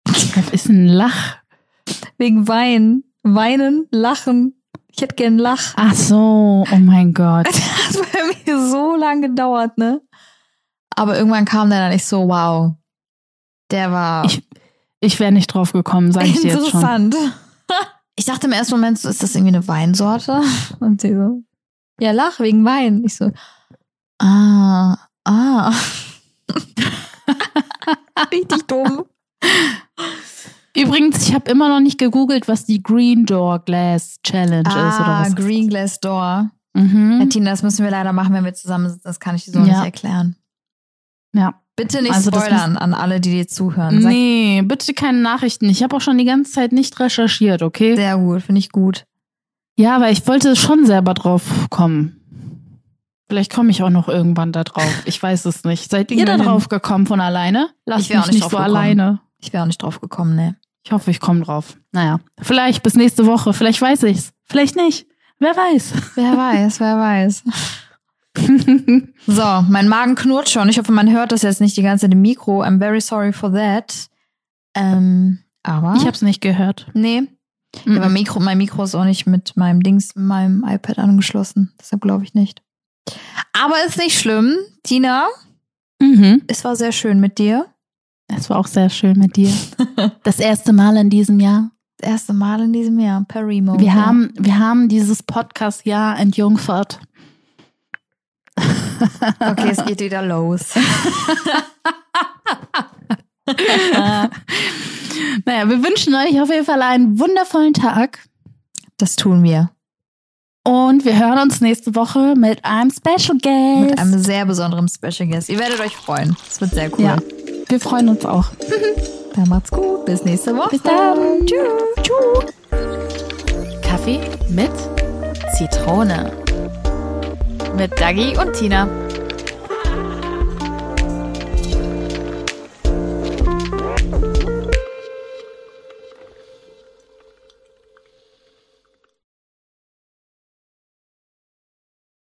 Was ist ein Lach? Wegen Wein. Weinen, lachen. Ich hätte gern Lach. Ach so, oh mein Gott. Das hat bei mir so lange gedauert, ne? Aber irgendwann kam der dann nicht so, wow. Der war Ich, ich wäre nicht drauf gekommen, sage ich dir jetzt schon. interessant. Ich dachte im ersten Moment, so, ist das irgendwie eine Weinsorte? Und sie so, ja, lach wegen Wein. Ich so, ah, ah. Richtig dumm. Übrigens, ich habe immer noch nicht gegoogelt, was die Green Door Glass Challenge ist oder Ah, was. Green Glass Door. Mhm. Ja, Tina, das müssen wir leider machen, wenn wir zusammen sind. Das kann ich dir so Ja. nicht erklären. Ja. Bitte nicht Also spoilern an alle, die dir zuhören. Sag, Nee, bitte keine Nachrichten. Ich habe auch schon die ganze Zeit nicht recherchiert, okay? Sehr gut, finde ich gut. Ja, aber ich wollte schon selber drauf kommen. Vielleicht komme ich auch noch irgendwann da drauf. Ich weiß es nicht. Seid ihr da drauf gekommen von alleine? Lasst mich nicht nicht so gekommen. alleine. Ich wäre auch nicht drauf gekommen, ne? Ich hoffe, ich komme drauf. Naja, vielleicht bis nächste Woche. Vielleicht weiß ich's. Vielleicht nicht. Wer weiß. Wer weiß, wer weiß. So, mein Magen knurrt schon. Ich hoffe, man hört das jetzt nicht die ganze Zeit im Mikro. I'm very sorry for that. Ähm, aber. ich hab's nicht gehört. Nee. Mhm. Aber Mikro, mein Mikro ist auch nicht mit meinem Dings, meinem iPad angeschlossen. Deshalb glaube ich nicht. Aber ist nicht schlimm. Tina, Mhm. es war sehr schön mit dir. Es war auch sehr schön mit dir. Das erste Mal in diesem Jahr. Das erste Mal in diesem Jahr. Per Remote. Wir haben, wir haben dieses Podcast-Jahr entjungfert. Okay, es geht wieder los. Naja, wir wünschen euch auf jeden Fall einen wundervollen Tag. Das tun wir. Und wir hören uns nächste Woche mit einem Special Guest. Mit einem sehr besonderen Special Guest. Ihr werdet euch freuen. Es wird sehr cool. Ja, wir freuen uns auch. Dann macht's gut. Bis nächste Woche. Bis dann. Tschüss. Tschüss. Kaffee mit Zitrone. Mit Dagi und Tina.